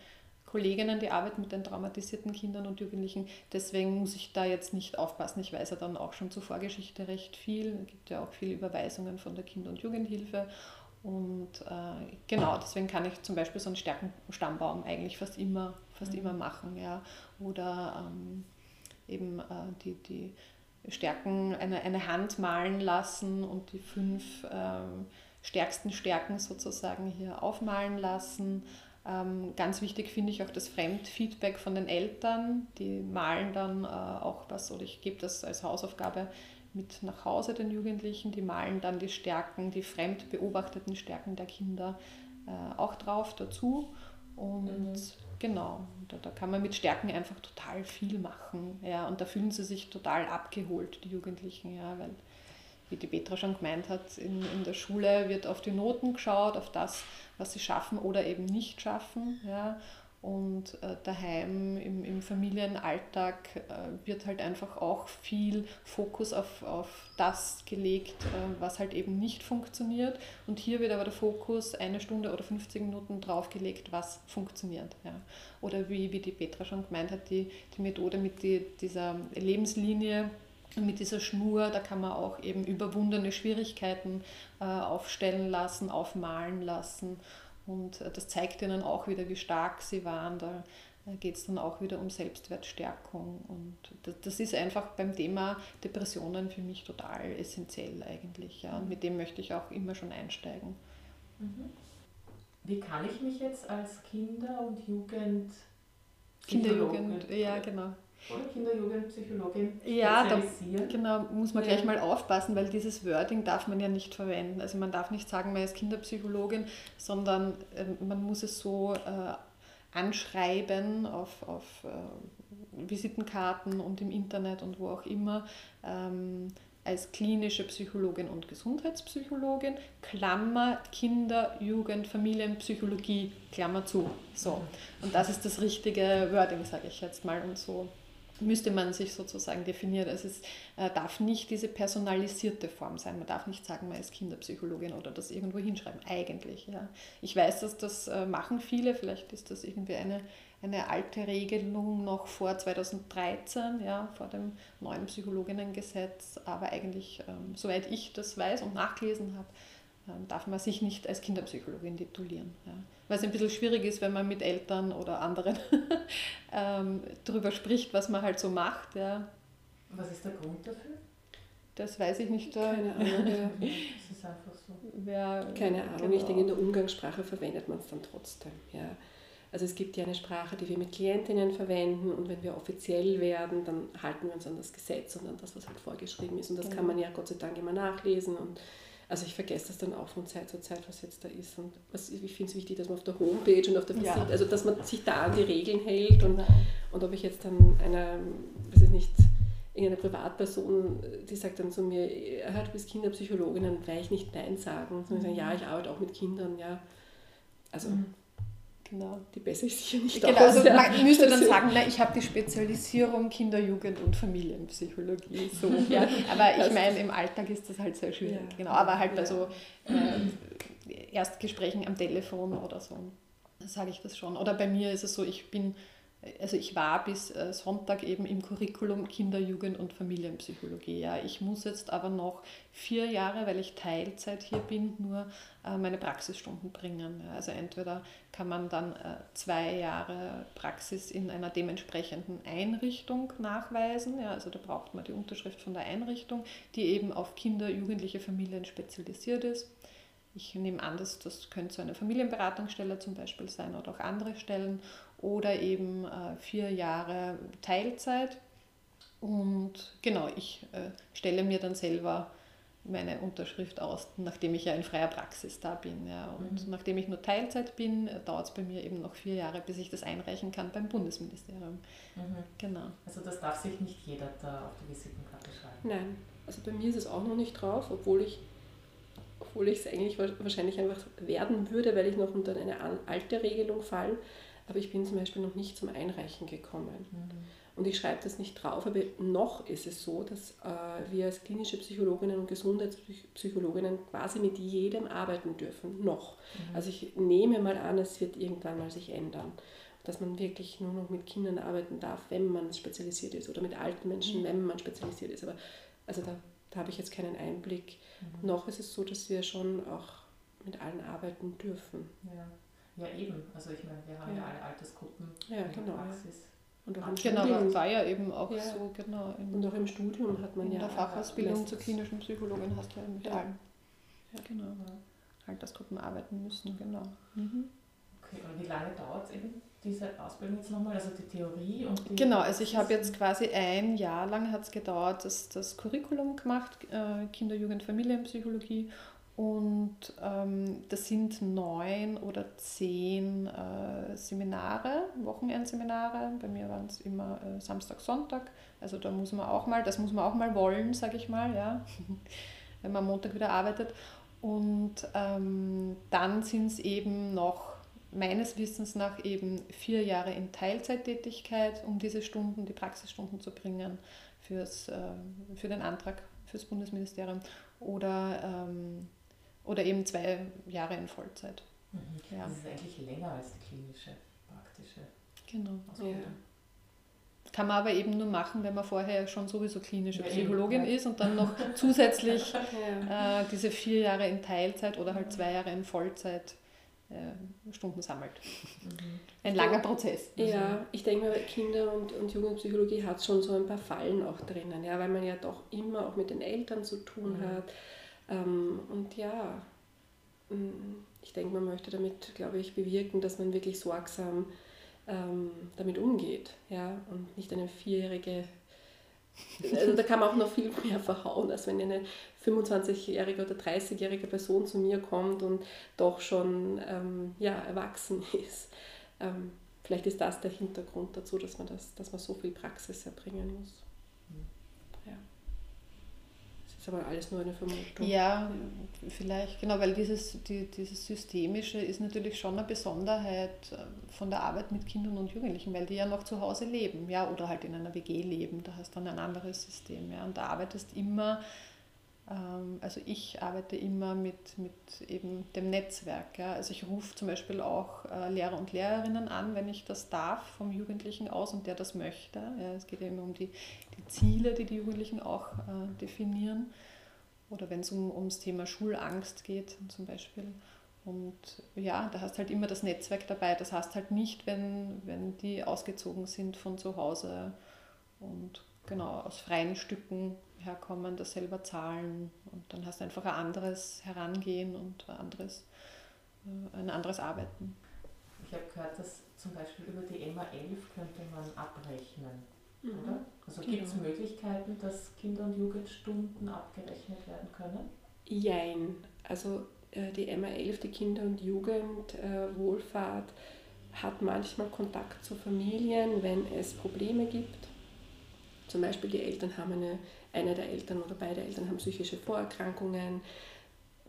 Kolleginnen, die arbeiten mit den traumatisierten Kindern und Jugendlichen. Deswegen muss ich da jetzt nicht aufpassen. Ich weiß ja dann auch schon zur Vorgeschichte recht viel. Es gibt ja auch viele Überweisungen von der Kinder- und Jugendhilfe. Und äh, genau, deswegen kann ich zum Beispiel so einen Stärkenstammbaum eigentlich fast immer, fast mhm. immer machen. Ja. Oder ähm, eben äh, die, die Stärken, eine, eine Hand malen lassen und die fünf ähm, stärksten Stärken sozusagen hier aufmalen lassen. Ähm, ganz wichtig finde ich auch das Fremdfeedback von den Eltern. Die malen dann äh, auch was, oder ich gebe das als Hausaufgabe mit nach Hause den Jugendlichen. Die malen dann die Stärken, die fremd beobachteten Stärken der Kinder äh, auch drauf dazu. Und mhm. genau, da, da, kann man mit Stärken einfach total viel machen. Ja, und da fühlen sie sich total abgeholt, die Jugendlichen, ja, weil wie die Petra schon gemeint hat, in, in der Schule wird auf die Noten geschaut, auf das, was sie schaffen oder eben nicht schaffen. Ja. Und äh, daheim im, im Familienalltag äh, wird halt einfach auch viel Fokus auf, auf das gelegt, äh, was halt eben nicht funktioniert. Und hier wird aber der Fokus eine Stunde oder 50 Minuten drauf gelegt, was funktioniert. Ja. Oder wie, wie die Petra schon gemeint hat, die, die Methode mit die, dieser Lebenslinie mit dieser Schnur, da kann man auch eben überwundene Schwierigkeiten äh, aufstellen lassen, aufmalen lassen. Und äh, das zeigt ihnen auch wieder, wie stark sie waren. Da äh, geht es dann auch wieder um Selbstwertstärkung. Und das ist einfach beim Thema Depressionen für mich total essentiell eigentlich. Ja. Und mit dem möchte ich auch immer schon einsteigen. Mhm. Wie kann ich mich jetzt als Kinder- und Jugend Kinderjugend, ja genau. Oder Kinderjugendpsychologin ja, da genau, muss man ja. gleich mal aufpassen, weil dieses Wording darf man ja nicht verwenden. Also man darf nicht sagen, man ist Kinderpsychologin, sondern äh, man muss es so äh, anschreiben auf, auf äh, Visitenkarten und im Internet und wo auch immer. Ähm, als klinische Psychologin und Gesundheitspsychologin, Klammer Kinder, Jugend, Familienpsychologie, Klammer zu. So. Und das ist das richtige Wording, sage ich jetzt mal. Und so müsste man sich sozusagen definieren. Also es äh, darf nicht diese personalisierte Form sein. Man darf nicht sagen, man ist Kinderpsychologin oder das irgendwo hinschreiben. Eigentlich, ja. Ich weiß, dass das äh, machen viele. Vielleicht ist das irgendwie eine, eine alte Regelung noch vor 2013, ja, vor dem neuen Psychologinnengesetz. Aber eigentlich, ähm, soweit ich das weiß und nachgelesen habe, ähm, darf man sich nicht als Kinderpsychologin titulieren. Ja. Weil es ein bisschen schwierig ist, wenn man mit Eltern oder anderen ähm, darüber spricht, was man halt so macht. Ja. Was ist der Grund dafür? Das weiß ich nicht. Keine Ahnung. Ja. das ist einfach so. Wer, Keine Ahnung. Genau. Ich denke, in der Umgangssprache verwendet man es dann trotzdem. Ja. Also es gibt ja eine Sprache, die wir mit Klientinnen verwenden und wenn wir offiziell werden, dann halten wir uns an das Gesetz und an das, was halt vorgeschrieben ist. Und das genau. kann man ja Gott sei Dank immer nachlesen und also ich vergesse das dann auch von Zeit zu Zeit, was jetzt da ist. Und was, ich finde es wichtig, dass man auf der Homepage und auf der Visite, ja. also dass man sich da an die Regeln hält und, genau. und ob ich jetzt dann einer, weiß ich nicht, irgendeine Privatperson, die sagt dann zu mir, ja, du bist Kinderpsychologin, dann werde ich nicht Nein sagen, sondern mhm. sagen, ja, ich arbeite auch mit Kindern, ja. Also mhm. Genau. Die besser ist sicher nicht genau, aus. Also man müsste dann sagen, na, ich habe die Spezialisierung Kinder-, Jugend- und Familienpsychologie. So, ja. Aber ich meine, im Alltag ist das halt sehr schwierig. Ja. Genau, aber halt bei so äh, Erstgesprächen am Telefon oder so, sage ich das schon. Oder bei mir ist es so, ich bin also ich war bis äh, Sonntag eben im Curriculum Kinder-, Jugend- und Familienpsychologie. Ja. Ich muss jetzt aber noch vier Jahre, weil ich Teilzeit hier bin, nur äh, meine Praxisstunden bringen. Also entweder kann man dann äh, zwei Jahre Praxis in einer dementsprechenden Einrichtung nachweisen. Ja. Also da braucht man die Unterschrift von der Einrichtung, die eben auf Kinder, Jugendliche, Familien spezialisiert ist. Ich nehme an, dass das könnte so eine Familienberatungsstelle zum Beispiel sein oder auch andere Stellen oder eben äh, vier Jahre Teilzeit. Und genau, ich äh, stelle mir dann selber meine Unterschrift aus, nachdem ich ja in freier Praxis da bin. Ja. Und mhm. nachdem ich nur Teilzeit bin, äh, dauert es bei mir eben noch vier Jahre, bis ich das einreichen kann beim Bundesministerium. Mhm. Genau. Also das darf sich nicht jeder da auf die Visitenkarte schreiben? Nein, also bei mir ist es auch noch nicht drauf, obwohl ich obwohl ich es eigentlich wahrscheinlich einfach werden würde, weil ich noch unter eine alte Regelung falle aber ich bin zum Beispiel noch nicht zum Einreichen gekommen. Mhm. Und ich schreibe das nicht drauf, aber noch ist es so, dass äh, wir als klinische Psychologinnen und Gesundheitspsychologinnen quasi mit jedem arbeiten dürfen, noch. Mhm. Also ich nehme mal an, es wird irgendwann mal sich ändern, dass man wirklich nur noch mit Kindern arbeiten darf, wenn man spezialisiert ist oder mit alten Menschen, mhm. wenn man spezialisiert ist. Aber also da, da habe ich jetzt keinen Einblick. Mhm. Noch ist es so, dass wir schon auch mit allen arbeiten dürfen. Ja. Ja, eben. Also ich meine, wir haben ja, ja alle Altersgruppen ja, in genau, der Praxis. Und auch im genau, Studium. war ja eben auch ja. so, genau. und auch im Studium hat man in ja. In der Fachausbildung zur klinischen Psychologin hast du ja mit allen. Ja, genau. Altersgruppen arbeiten müssen, genau. Mhm. Okay, und wie lange dauert es eben diese Ausbildung jetzt nochmal, also die Theorie und die Genau, also ich habe jetzt quasi ein Jahr lang hat es gedauert, das, das Curriculum gemacht, äh, Kinder-, Jugend-, Familienpsychologie und ähm, das sind neun oder zehn äh, Seminare, Wochenendseminare. Bei mir waren es immer äh, Samstag, Sonntag. Also da muss man auch mal, das muss man auch mal wollen, sage ich mal, ja, wenn man Montag wieder arbeitet. Und ähm, dann sind es eben noch meines Wissens nach eben vier Jahre in Teilzeittätigkeit, um diese Stunden, die Praxisstunden zu bringen fürs, äh, für den Antrag fürs Bundesministerium oder, ähm, oder eben zwei Jahre in Vollzeit. Mhm. Ja. Das ist eigentlich länger als die klinische, praktische. Genau. Ja. Kann man aber eben nur machen, wenn man vorher schon sowieso klinische ja, Psychologin ist und dann noch zusätzlich äh, diese vier Jahre in Teilzeit oder halt zwei Jahre in Vollzeit äh, Stunden sammelt. Mhm. Ein langer Prozess. Ja, ich denke mal, Kinder- und, und Jugendpsychologie hat schon so ein paar Fallen auch drinnen, ja, weil man ja doch immer auch mit den Eltern zu tun mhm. hat. Ähm, und ja, mm, ich denke, man möchte damit, glaube ich, bewirken, dass man wirklich sorgsam ähm, damit umgeht ja, und nicht eine vierjährige also da kann man auch noch viel mehr verhauen, als wenn eine 25-jährige oder 30-jährige Person zu mir kommt und doch schon ähm, ja, erwachsen ist. Ähm, vielleicht ist das der Hintergrund dazu, dass man, das, dass man so viel Praxis erbringen muss ist aber alles nur eine Vermutung. Ja, vielleicht, genau, weil dieses, die, dieses Systemische ist natürlich schon eine Besonderheit äh, von der Arbeit mit Kindern und Jugendlichen, weil die ja noch zu Hause leben, ja, oder halt in einer WG leben, da hast du dann ein anderes System, ja, und da arbeitest immer, also ich arbeite immer mit, mit eben dem Netzwerk, ja, also ich rufe zum Beispiel auch äh, Lehrer und Lehrerinnen an, wenn ich das darf vom Jugendlichen aus und der das möchte, ja, es geht immer um die die Ziele, die die Jugendlichen auch äh, definieren. Oder wenn es um, ums Thema Schulangst geht zum Beispiel. Und ja, da hast halt immer das Netzwerk dabei. Das heißt halt nicht, wenn, wenn die ausgezogen sind von zu Hause und genau aus freien Stücken herkommen, das selber zahlen. Und dann hast du einfach ein anderes Herangehen und ein anderes, äh, ein anderes Arbeiten. Ich habe gehört, dass zum Beispiel über die MA 11 könnte man abrechnen. Mhm. Oder? Also gibt es genau. Möglichkeiten, dass Kinder- und Jugendstunden abgerechnet werden können? Jein. Also äh, die MA11, die Kinder- und Jugendwohlfahrt, äh, hat manchmal Kontakt zu Familien, wenn es Probleme gibt. Zum Beispiel die Eltern haben eine, einer der Eltern oder beide Eltern haben psychische Vorerkrankungen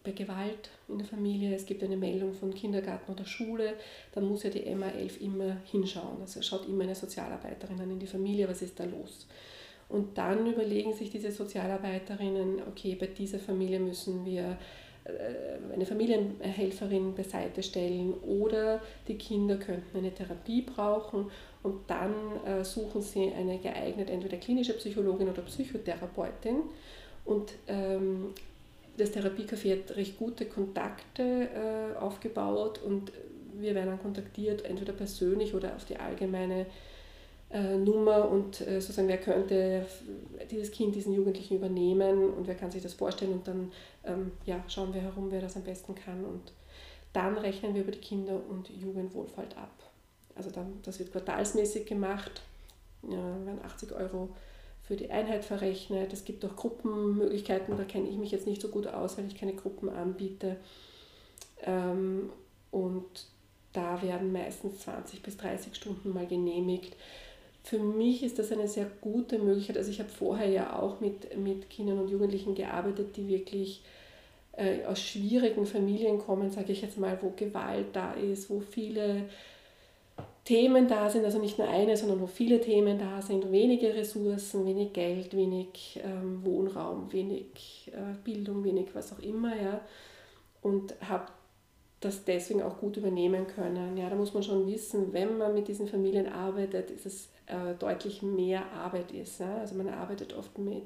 bei Gewalt in der Familie, es gibt eine Meldung von Kindergarten oder Schule, dann muss ja die MA11 immer hinschauen. Also schaut immer eine Sozialarbeiterin an in die Familie, was ist da los. Und dann überlegen sich diese Sozialarbeiterinnen, okay, bei dieser Familie müssen wir äh, eine Familienhelferin beiseite stellen oder die Kinder könnten eine Therapie brauchen und dann äh, suchen sie eine geeignete, entweder klinische Psychologin oder Psychotherapeutin. Und ähm, das Therapiecafé hat recht gute Kontakte äh, aufgebaut und wir werden dann kontaktiert, entweder persönlich oder auf die allgemeine äh, Nummer. Und äh, sozusagen, wer könnte dieses Kind, diesen Jugendlichen übernehmen und wer kann sich das vorstellen? Und dann ähm, ja, schauen wir herum, wer das am besten kann. Und dann rechnen wir über die Kinder- und Jugendwohlfahrt ab. Also das wird quartalsmäßig gemacht, ja, werden 80 Euro für die Einheit verrechnet. Es gibt auch Gruppenmöglichkeiten, da kenne ich mich jetzt nicht so gut aus, weil ich keine Gruppen anbiete. Ähm, und da werden meistens 20 bis 30 Stunden mal genehmigt. Für mich ist das eine sehr gute Möglichkeit. Also ich habe vorher ja auch mit, mit Kindern und Jugendlichen gearbeitet, die wirklich äh, aus schwierigen Familien kommen, sage ich jetzt mal, wo Gewalt da ist, wo viele Themen da sind, also nicht nur eine, sondern wo viele Themen da sind, wenige Ressourcen, wenig Geld, wenig ähm, Wohnraum, wenig äh, Bildung, wenig was auch immer, ja. Und habe das deswegen auch gut übernehmen können. Ja, da muss man schon wissen, wenn man mit diesen Familien arbeitet, ist es äh, deutlich mehr Arbeit ist. Ja? Also man arbeitet oft mit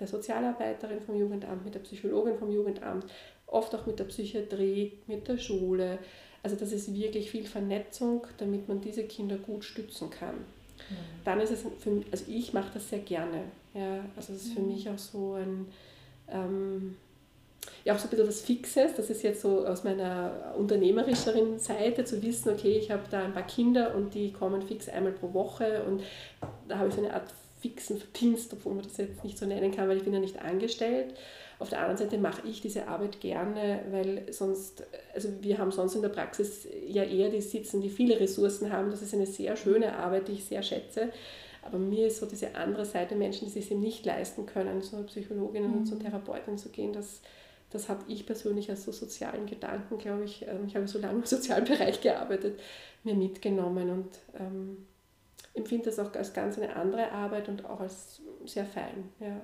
der Sozialarbeiterin vom Jugendamt, mit der Psychologin vom Jugendamt, oft auch mit der Psychiatrie, mit der Schule, also das ist wirklich viel Vernetzung, damit man diese Kinder gut stützen kann. Mhm. Dann ist es, für, also ich mache das sehr gerne. Ja, also es ist für mhm. mich auch so ein, ähm, ja auch so ein bisschen was Fixes. Das ist jetzt so aus meiner unternehmerischeren Seite zu wissen, okay, ich habe da ein paar Kinder und die kommen fix einmal pro Woche und da habe ich so eine Art fixen Verdienst, obwohl man das jetzt nicht so nennen kann, weil ich bin ja nicht angestellt. Auf der anderen Seite mache ich diese Arbeit gerne, weil sonst, also wir haben sonst in der Praxis ja eher die sitzen, die viele Ressourcen haben. Das ist eine sehr schöne Arbeit, die ich sehr schätze. Aber mir ist so diese andere Seite Menschen, die sich eben nicht leisten können, zu Psychologinnen mhm. und zu Therapeutinnen zu gehen, das, das habe ich persönlich als so sozialen Gedanken, glaube ich, ähm, ich habe so lange im sozialen Bereich gearbeitet, mir mitgenommen und ähm, empfinde das auch als ganz eine andere Arbeit und auch als sehr fein. Ja.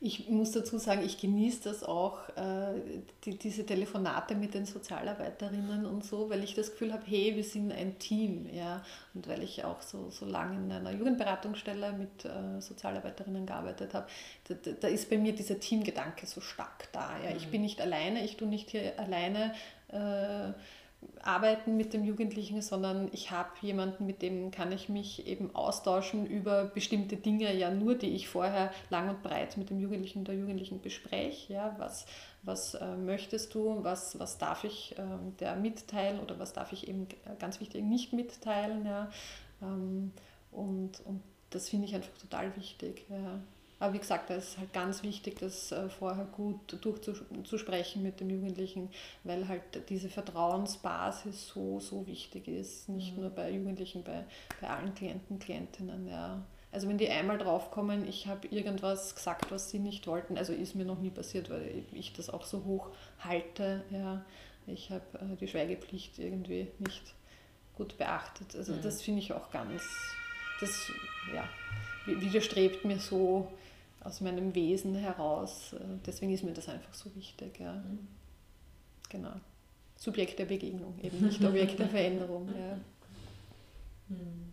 Ich muss dazu sagen, ich genieße das auch, äh, die, diese Telefonate mit den Sozialarbeiterinnen und so, weil ich das Gefühl habe, hey, wir sind ein Team. Ja? Und weil ich auch so, so lange in einer Jugendberatungsstelle mit äh, Sozialarbeiterinnen gearbeitet habe, da, da, ist bei mir dieser Teamgedanke so stark da. Ja? Ich mhm. bin nicht alleine, ich tue nicht hier alleine. Äh, arbeiten mit dem Jugendlichen, sondern ich habe jemanden, mit dem kann ich mich eben austauschen über bestimmte Dinge, ja nur, die ich vorher lang und breit mit dem Jugendlichen der Jugendlichen bespreche. Ja, was was äh, möchtest du, was, was darf ich äh, der mitteilen oder was darf ich eben ganz wichtig nicht mitteilen. Ja, ähm, und, und das finde ich einfach total wichtig. Ja. Aber wie gesagt, da ist halt ganz wichtig, das äh, vorher gut durchzusprechen mit dem Jugendlichen, weil halt diese Vertrauensbasis so, so wichtig ist. Nicht mhm. nur bei Jugendlichen, bei, bei allen Klienten, Klientinnen. Ja. Also wenn die einmal draufkommen, ich habe irgendwas gesagt, was sie nicht wollten, also ist mir noch nie passiert, weil ich das auch so hoch halte. Ja. Ich habe äh, die Schweigepflicht irgendwie nicht gut beachtet. Also mhm. das finde ich auch ganz, das ja, widerstrebt mir so aus meinem Wesen heraus. Deswegen ist mir das einfach so wichtig. Ja. Mhm. Genau. Subjekt der Begegnung, eben nicht Objekt der Veränderung. Ja. Mhm.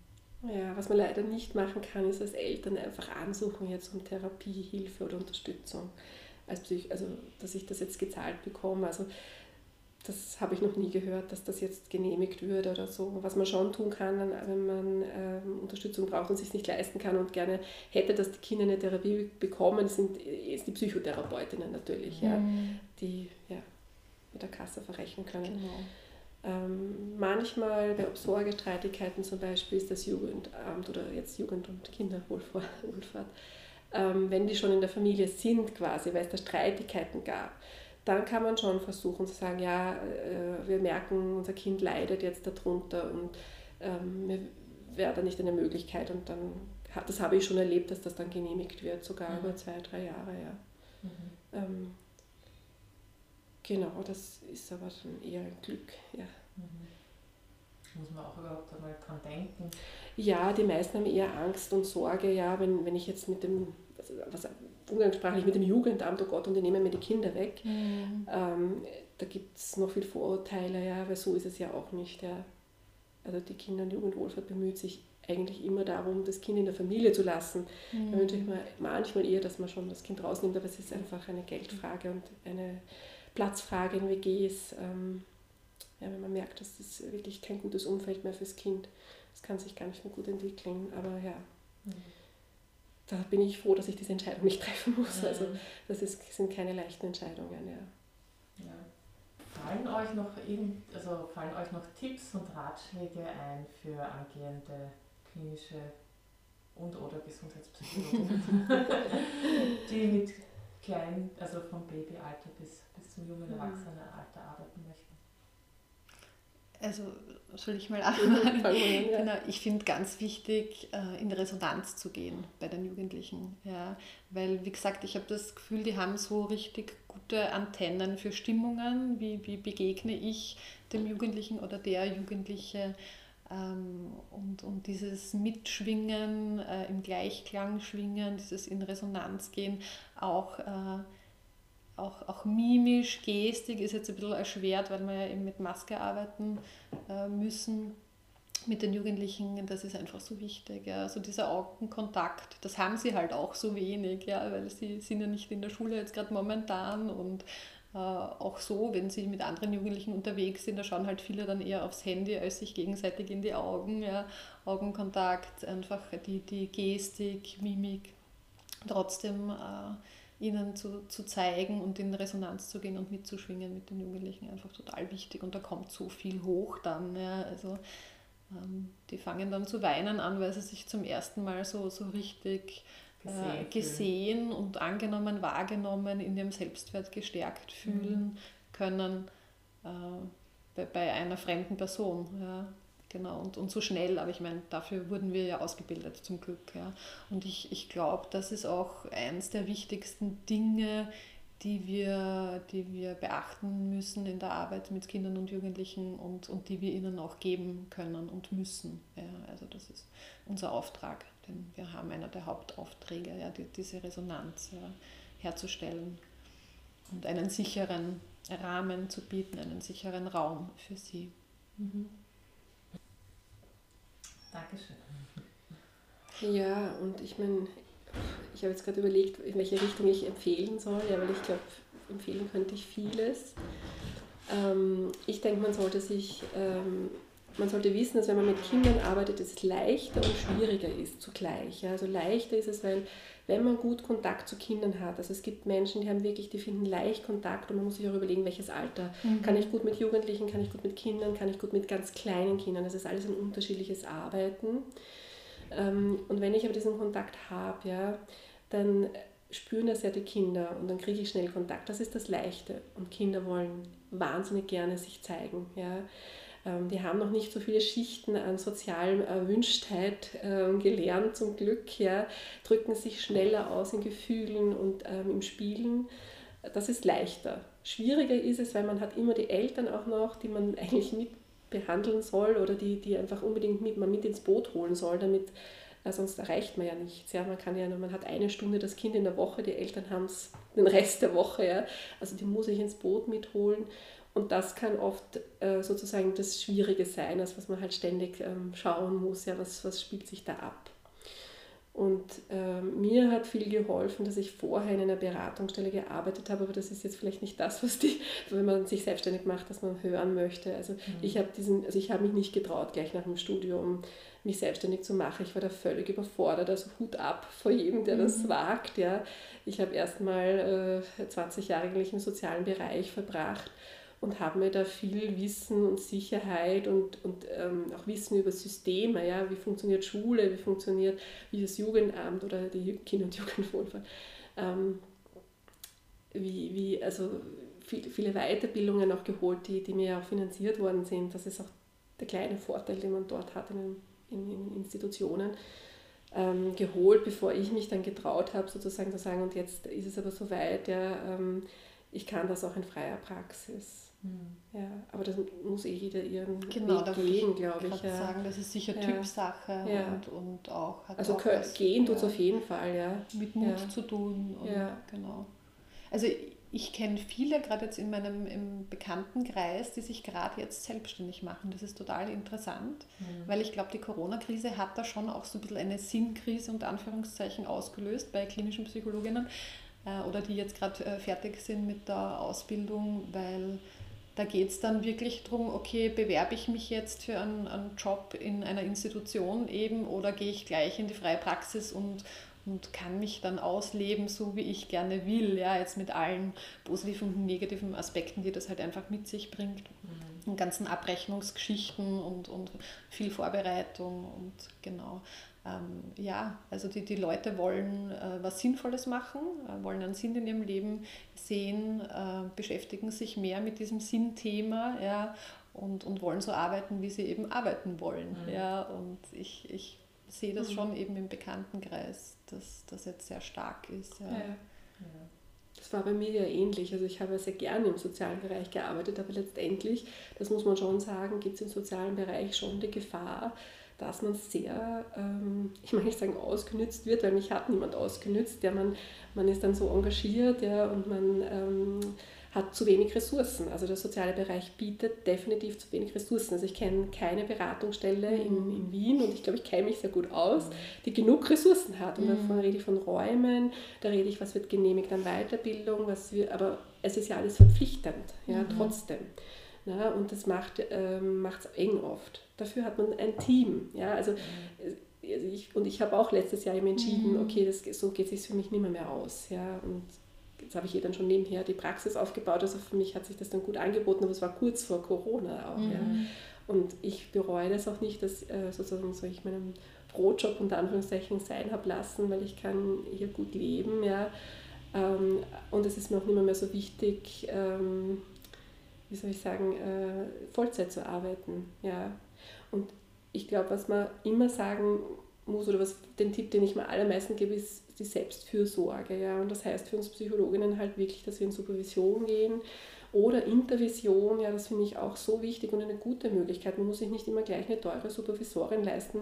ja, was man leider nicht machen kann, ist als Eltern einfach ansuchen jetzt um Therapie, Hilfe oder Unterstützung. Also, dass ich das jetzt gezahlt bekomme. Also das habe ich noch nie gehört, dass das jetzt genehmigt würde oder so. Was man schon tun kann, wenn man ähm, Unterstützung braucht und sich nicht leisten kann und gerne hätte, dass die Kinder eine Therapie bekommen, sind ist die Psychotherapeutinnen natürlich, mhm. ja, die ja, mit der Kasse verrechnen können. Genau. Ähm, manchmal bei Obsorgestreitigkeiten zum Beispiel ist das Jugendamt oder jetzt Jugend- und Kinderwohlfahrt, ähm, wenn die schon in der Familie sind quasi, weil es da Streitigkeiten gab, dann kann man schon versuchen zu sagen, ja, äh, wir merken, unser Kind leidet jetzt darunter und ähm, wäre da nicht eine Möglichkeit und dann, das habe ich schon erlebt, dass das dann genehmigt wird, sogar mhm. über zwei, drei Jahre, ja. Mhm. Ähm, genau, das ist aber dann eher ein Glück, ja. Mhm. Muss man auch überhaupt einmal dran denken? Ja, die meisten haben eher Angst und Sorge, ja, wenn, wenn ich jetzt mit dem, was, umgangssprachlich mit dem Jugendamt, oh Gott, und die nehmen mir die Kinder weg. Mhm. Ähm, da gibt es noch viel Vorurteile, ja, weil so ist es ja auch nicht. Ja. Also die Kinder- und Jugendwohlfahrt bemüht sich eigentlich immer darum, das Kind in der Familie zu lassen. Mhm. Da wünsche ich mir manchmal eher, dass man schon das Kind rausnimmt, aber es ist einfach eine Geldfrage und eine Platzfrage in WGs. Ähm, ja, wenn man merkt, dass das wirklich kein gutes Umfeld mehr fürs Kind. Das kann sich gar nicht mehr gut entwickeln, aber ja. Mhm da bin ich froh, dass ich diese Entscheidung nicht treffen muss. Also das ist, sind keine leichten Entscheidungen. Ja. ja. Fallen, euch noch also fallen euch noch Tipps und Ratschläge ein für angehende klinische und oder Gesundheitspsychologen, die mit klein, also vom Babyalter bis, bis zum jungen Erwachsenenalter arbeiten möchten? Also soll ich mal anfangen? ja. genau, ich finde ganz wichtig, äh, in Resonanz zu gehen bei den Jugendlichen. Ja. Weil, wie gesagt, ich habe das Gefühl, die haben so richtig gute Antennen für Stimmungen. Wie, wie begegne ich dem Jugendlichen oder der Jugendliche? Ähm, und, und dieses Mitschwingen, äh, im Gleichklang schwingen, dieses in Resonanz gehen, auch äh, auch, auch mimisch, Gestik ist jetzt ein bisschen erschwert, weil wir ja eben mit Maske arbeiten äh, müssen mit den Jugendlichen, das ist einfach so wichtig. Ja. Also dieser Augenkontakt, das haben sie halt auch so wenig, ja, weil sie sind ja nicht in der Schule jetzt gerade momentan und äh, auch so, wenn sie mit anderen Jugendlichen unterwegs sind, da schauen halt viele dann eher aufs Handy, als sich gegenseitig in die Augen. Ja. Augenkontakt, einfach die, die Gestik, Mimik. Trotzdem äh, ihnen zu, zu zeigen und in Resonanz zu gehen und mitzuschwingen mit den Jugendlichen einfach total wichtig. Und da kommt so viel hoch dann. Ja. Also ähm, die fangen dann zu weinen an, weil sie sich zum ersten Mal so, so richtig gesehen, äh, gesehen und angenommen, wahrgenommen, in ihrem Selbstwert gestärkt fühlen mhm. können äh, bei, bei einer fremden Person. Ja. Genau, und, und so schnell, aber ich meine, dafür wurden wir ja ausgebildet, zum Glück. Ja. Und ich, ich glaube, das ist auch eines der wichtigsten Dinge, die wir, die wir beachten müssen in der Arbeit mit Kindern und Jugendlichen und, und die wir ihnen auch geben können und müssen. Ja, also das ist unser Auftrag, denn wir haben einer der Hauptaufträge, ja, die, diese Resonanz ja, herzustellen und einen sicheren Rahmen zu bieten, einen sicheren Raum für sie. Mhm. Dankeschön. Ja, und ich meine, ich habe jetzt gerade überlegt, in welche Richtung ich empfehlen soll, ja, weil ich glaube, empfehlen könnte ich vieles. Ähm, ich denke, man sollte sich, ähm, man sollte wissen, dass wenn man mit Kindern arbeitet, es leichter und schwieriger ist zugleich. Ja. Also leichter ist es, weil wenn man gut Kontakt zu Kindern hat, also es gibt Menschen, die haben wirklich, die finden leicht Kontakt und man muss sich auch überlegen, welches Alter. Mhm. Kann ich gut mit Jugendlichen, kann ich gut mit Kindern, kann ich gut mit ganz kleinen Kindern. Das ist alles ein unterschiedliches Arbeiten. Ähm, und wenn ich aber diesen Kontakt habe, ja, dann spüren das ja die Kinder und dann kriege ich schnell Kontakt. Das ist das Leichte. Und Kinder wollen wahnsinnig gerne sich zeigen. Ja. Ähm, die haben noch nicht so viele Schichten an sozialer Erwünschtheit ähm, gelernt, zum Glück. Ja. Drücken sich schneller aus in Gefühlen und im Spielen. Das ist leichter. Schwieriger ist es, weil man hat immer die Eltern auch noch, die man eigentlich mit behandeln soll oder die, die einfach unbedingt mit, man mit ins Boot holen soll, damit äh, sonst erreicht man ja nichts. Ja? Man, kann ja, man hat eine Stunde das Kind in der Woche, die Eltern haben es den Rest der Woche. Ja? Also die muss ich ins Boot mitholen. Und das kann oft äh, sozusagen das Schwierige sein, als was man halt ständig ähm, schauen muss, ja, was, was spielt sich da ab. Und äh, mir hat viel geholfen, dass ich vorher in einer Beratungsstelle gearbeitet habe, aber das ist jetzt vielleicht nicht das, was die, wenn man sich selbstständig macht, dass man hören möchte. Also mhm. ich habe diesen, also ich habe mich nicht getraut, gleich nach dem Studium mich selbstständig zu machen. Ich war da völlig überfordert, also Hut ab vor jedem, der mhm. das wagt. Ja. Ich habe erst mal äh, 20 Jahre eigentlich im sozialen Bereich verbracht und habe mir da viel Wissen und Sicherheit und, und ähm, auch Wissen über Systeme, ja, wie funktioniert Schule, wie funktioniert wie das Jugendamt oder die Kinder- und Jugendwohlfahrt, ähm, wie, wie, also viel, viele Weiterbildungen auch geholt, die, die mir auch finanziert worden sind. Das ist auch der kleine Vorteil, den man dort hat in, in, in Institutionen. Ähm, geholt, bevor ich mich dann getraut habe, sozusagen zu sagen, und jetzt ist es aber soweit, ja, ähm, ich kann das auch in freier Praxis. Hm. Ja, aber das muss eh jeder ihren genau, Weg gehen, glaube ich. Ja. sagen, das ist sicher ja. Typsache ja. Und, und auch hat Also auch gehen tut es auf jeden Fall, ja. Mit Mut zu tun. Ja. Genau. Also ich kenne viele, gerade jetzt in meinem im Bekanntenkreis, die sich gerade jetzt selbstständig machen. Das ist total interessant, mhm. weil ich glaube, die Corona-Krise hat da schon auch so ein bisschen eine Sinnkrise unter Anführungszeichen ausgelöst bei klinischen Psychologinnen äh, oder die jetzt gerade äh, fertig sind mit der Ausbildung, weil da geht es dann wirklich darum, okay, bewerbe ich mich jetzt für einen, einen, Job in einer Institution eben oder gehe ich gleich in die freie Praxis und, und kann mich dann ausleben, so wie ich gerne will, ja, jetzt mit allen positiven und negativen Aspekten, die das halt einfach mit sich bringt. Mhm. Und ganzen Abrechnungsgeschichten und, und viel Vorbereitung und genau ähm, ja, also die, die Leute wollen äh, was Sinnvolles machen, äh, wollen einen Sinn in ihrem Leben sehen, äh, beschäftigen sich mehr mit diesem Sinnthema ja, und, und wollen so arbeiten, wie sie eben arbeiten wollen. Mhm. Ja, und ich, ich sehe das mhm. schon eben im Bekanntenkreis, dass das jetzt sehr stark ist. Ja. ja. Das war bei mir ja ähnlich. Also ich habe sehr gerne im sozialen Bereich gearbeitet, aber letztendlich, das muss man schon sagen, gibt es im sozialen Bereich schon die Gefahr, dass man sehr, ähm, ich mag nicht sagen ausgenützt wird, weil mich hat niemand ausgenützt. Ja, man, man ist dann so engagiert ja, und man ähm, hat zu wenig Ressourcen. Also der soziale Bereich bietet definitiv zu wenig Ressourcen. Also ich kenne keine Beratungsstelle mhm. in, in Wien und ich glaube, ich kenne mich sehr gut aus, mhm. die genug Ressourcen hat. Und mhm. davon rede ich von Räumen, da rede ich, was wird genehmigt an Weiterbildung, was wir, aber es ist ja alles verpflichtend, ja, mhm. trotzdem. Ja, und das macht es ähm, eng oft. Dafür hat man ein Team. Ja, also, äh, also ich, und ich habe auch letztes Jahr eben entschieden, mhm. okay, das, so geht es sich für mich nicht mehr, mehr aus. Ja, und jetzt habe ich eh dann schon nebenher die Praxis aufgebaut. Also für mich hat sich das dann gut angeboten, aber es war kurz vor Corona auch. Mhm. Ja. Und ich bereue das auch nicht, dass äh, sozusagen so ich meinen Brotjob unter Anführungszeichen sein habe lassen, weil ich kann hier gut leben. Ja. Ähm, und es ist mir auch nicht mehr, mehr so wichtig, ähm, wie soll ich sagen, äh, Vollzeit zu arbeiten. Ja. Und ich glaube, was man immer sagen muss oder was den Tipp, den ich mir allermeisten gebe, ist die Selbstfürsorge. Ja? Und das heißt für uns Psychologinnen halt wirklich, dass wir in Supervision gehen oder Intervision, ja, das finde ich auch so wichtig und eine gute Möglichkeit. Man muss sich nicht immer gleich eine teure Supervisorin leisten,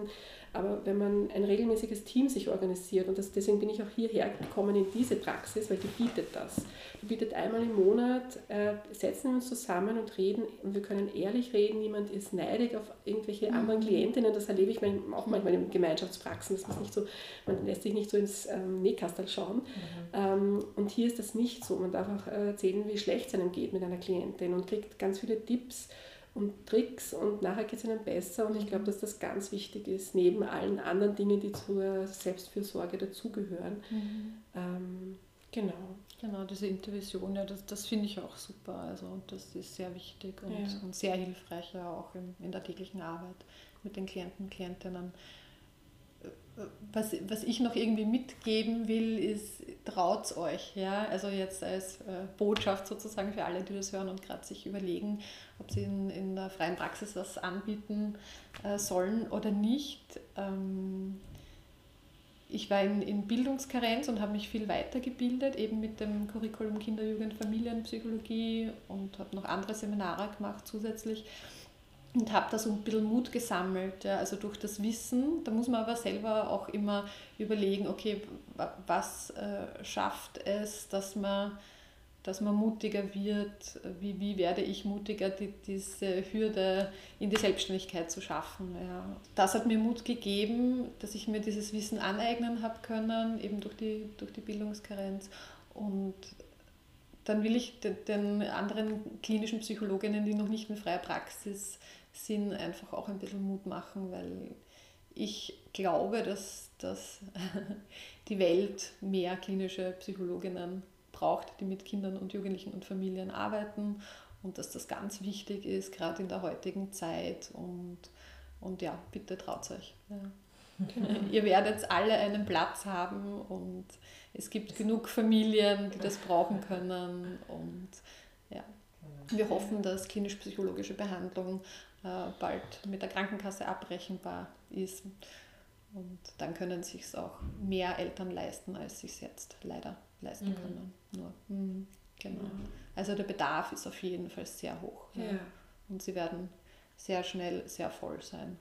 aber wenn man ein regelmäßiges Team sich organisiert, und das, deswegen bin ich auch hierher gekommen in diese Praxis, weil die bietet das. Die bietet einmal im Monat, äh, setzen wir uns zusammen und reden und wir können ehrlich reden, niemand ist neidig auf irgendwelche mhm. anderen Klientinnen, das erlebe ich auch manchmal in Gemeinschaftspraxen, dass man nicht so, man lässt sich nicht so ins ähm, Nähkastel schauen. Mhm. Ähm, und hier ist das nicht so. Man darf auch erzählen, wie schlecht es einem geht mit einer Klientin und kriegt ganz viele Tipps und Tricks und nachher geht es ihnen besser. Und ich glaube, dass das ganz wichtig ist, neben allen anderen Dingen, die zur Selbstfürsorge dazugehören. Mhm. Ähm, genau. Genau, diese Intervision, ja, das, das finde ich auch super. Also und das ist sehr wichtig und, ja. und sehr hilfreich ja auch in, in der täglichen Arbeit mit den Klienten und Klientinnen was, was ich noch irgendwie mitgeben will, ist, traut euch. Ja? Also jetzt als äh, Botschaft sozusagen für alle, die das hören und gerade sich überlegen, ob sie in, in der freien Praxis was anbieten äh, sollen oder nicht. Ähm, ich war in, in Bildungskarenz und habe mich viel weitergebildet, eben mit dem Curriculum Kinder, Jugend, Familienpsychologie und habe noch andere Seminare gemacht zusätzlich und habe da so ein bisschen Mut gesammelt. Ja, also durch das Wissen, da muss man aber selber auch immer überlegen, okay, was äh, schafft es, dass man, dass man mutiger wird, wie, wie werde ich mutiger, die, diese Hürde in die Selbstständigkeit zu schaffen. Ja. Das hat mir Mut gegeben, dass ich mir dieses Wissen aneignen habe können, eben durch die, durch die Bildungskarenz. Und dann will ich den, anderen klinischen Psychologinnen, die noch nicht in freier Praxis Sinn einfach auch ein bisschen Mut machen, weil ich glaube, dass, dass die Welt mehr klinische Psychologinnen braucht, die mit Kindern und Jugendlichen und Familien arbeiten und dass das ganz wichtig ist, gerade in der heutigen Zeit. Und, und ja, bitte traut euch. Ja. Ihr werdet alle einen Platz haben und es gibt genug Familien, die das brauchen können. Und ja, wir hoffen, dass klinisch-psychologische Behandlung bald mit der Krankenkasse abrechenbar ist. Und dann können sich es auch mehr Eltern leisten, als sie es jetzt leider leisten mhm. können. Nur, mh, genau. Mhm. Also der Bedarf ist auf jeden Fall sehr hoch. Ja. Ja. Und sie werden sehr schnell sehr voll sein.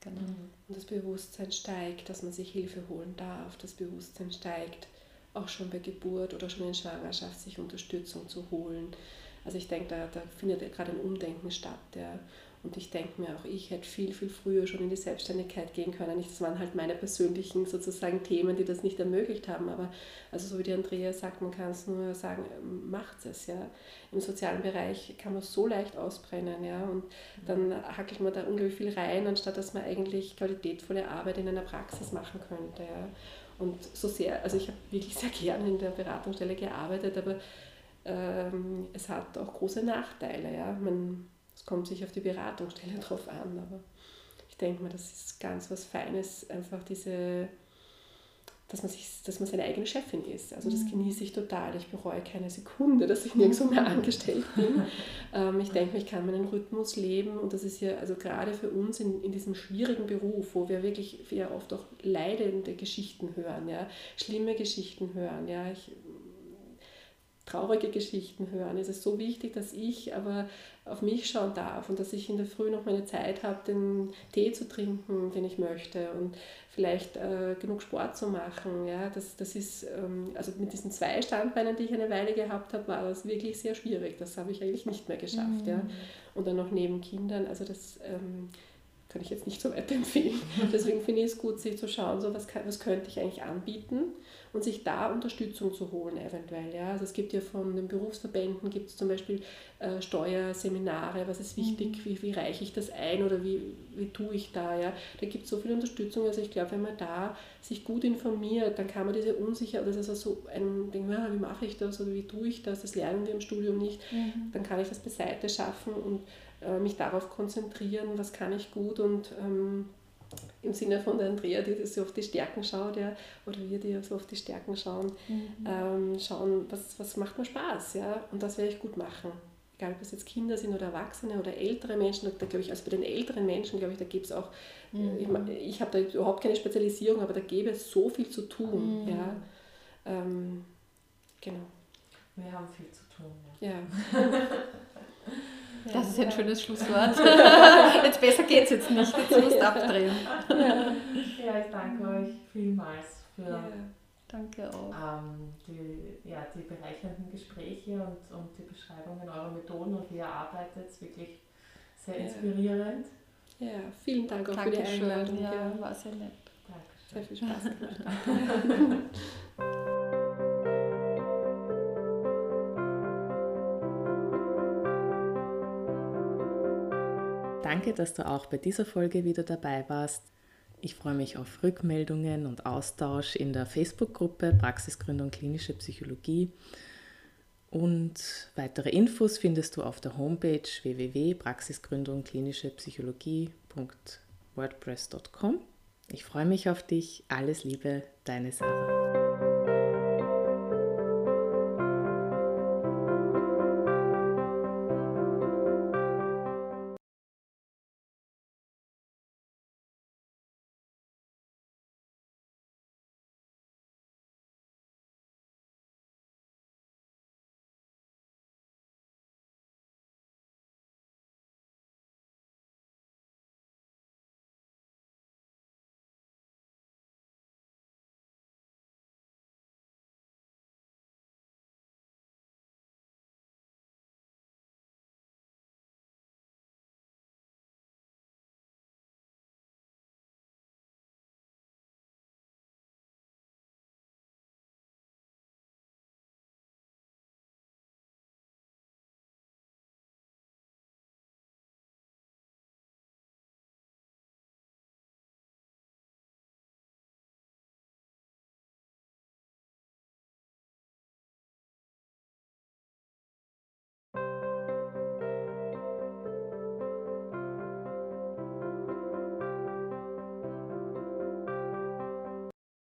Genau. Mhm. Und das Bewusstsein steigt, dass man sich Hilfe holen darf. Das Bewusstsein steigt auch schon bei Geburt oder schon in Schwangerschaft, sich Unterstützung zu holen. Also ich denke, da, da findet gerade ein Umdenken statt. Ja. Und ich denke mir auch, ich hätte viel, viel früher schon in die Selbstständigkeit gehen können. Das waren halt meine persönlichen sozusagen Themen, die das nicht ermöglicht haben. Aber also so wie die Andrea sagt, man kann es nur sagen, macht es. Ja. Im sozialen Bereich kann man so leicht ausbrennen. Ja. Und dann hackelt man da unglaublich viel rein, anstatt dass man eigentlich qualitätvolle Arbeit in einer Praxis machen könnte. Ja. Und so sehr, also ich habe wirklich sehr gerne in der Beratungsstelle gearbeitet, aber ähm, es hat auch große Nachteile. Ja. Man, es kommt sich auf die Beratungsstelle drauf an, aber ich denke mal, das ist ganz was Feines, einfach diese, dass man, sich, dass man seine eigene Chefin ist. Also das mhm. genieße ich total. Ich bereue keine Sekunde, dass ich nirgendwo mehr angestellt bin. Ähm, ich denke, ich kann meinen Rhythmus leben und das ist ja, also gerade für uns in, in diesem schwierigen Beruf, wo wir wirklich ja oft auch leidende Geschichten hören, ja, schlimme Geschichten hören, ja, ich traurige Geschichten hören. Es ist so wichtig, dass ich aber auf mich schauen darf und dass ich in der Früh noch meine Zeit habe, den Tee zu trinken, den ich möchte und vielleicht äh, genug Sport zu machen. Ja, das, das ist, ähm, also mit diesen zwei Standbeinen, die ich eine Weile gehabt habe, war das wirklich sehr schwierig. Das habe ich eigentlich nicht mehr geschafft. Mhm. Ja. Und dann noch neben Kindern, also das ähm, kann ich jetzt nicht so weiterempfehlen. Deswegen finde ich es gut, sich zu schauen, so was, kann, was könnte ich eigentlich anbieten und sich da Unterstützung zu holen eventuell. Ja? Also es gibt ja von den Berufsverbänden gibt es zum Beispiel äh, Steuerseminare, was ist wichtig, mhm. wie, wie reiche ich das ein oder wie, wie tue ich da. Ja? Da gibt es so viel Unterstützung. Also ich glaube, wenn man da sich gut informiert, dann kann man diese Unsicherheit, das ist also so ein Ding, ja, wie mache ich das oder wie tue ich das, das lernen wir im Studium nicht, mhm. dann kann ich das beiseite schaffen und äh, mich darauf konzentrieren, was kann ich gut und ähm, im Sinne von der Andrea, die so auf die Stärken schaut, ja, oder wir, die so auf die Stärken schauen, mhm. ähm, schauen, was, was macht mir Spaß, ja, und das werde ich gut machen. egal ob es jetzt Kinder sind oder Erwachsene oder ältere Menschen, da glaube ich, also bei den älteren Menschen, glaube ich, da gibt es auch, mhm. ich, ich habe da überhaupt keine Spezialisierung, aber da gäbe es so viel zu tun. Mhm. Ja. Ähm, genau. Wir haben viel zu tun. Ja. ja. Das ist ein schönes Schlusswort. jetzt besser geht es jetzt nicht. Jetzt musst du abdrehen. Ja. ich danke euch vielmals für ja, danke auch. Ähm, die, ja, die bereichernden Gespräche und, und die Beschreibungen eurer Methoden und wie ihr arbeitet. Wirklich sehr inspirierend. Ja, vielen Dank auch Dankeschön. für die Einladung. Ja, ja, war sehr nett. Dankeschön. Sehr viel Spaß gemacht. Danke, dass du auch bei dieser Folge wieder dabei warst. Ich freue mich auf Rückmeldungen und Austausch in der Facebook-Gruppe Praxisgründung Klinische Psychologie. Und weitere Infos findest du auf der Homepage www.praxisgründung klinische Psychologie.wordpress.com. Ich freue mich auf dich. Alles Liebe, deine Sarah.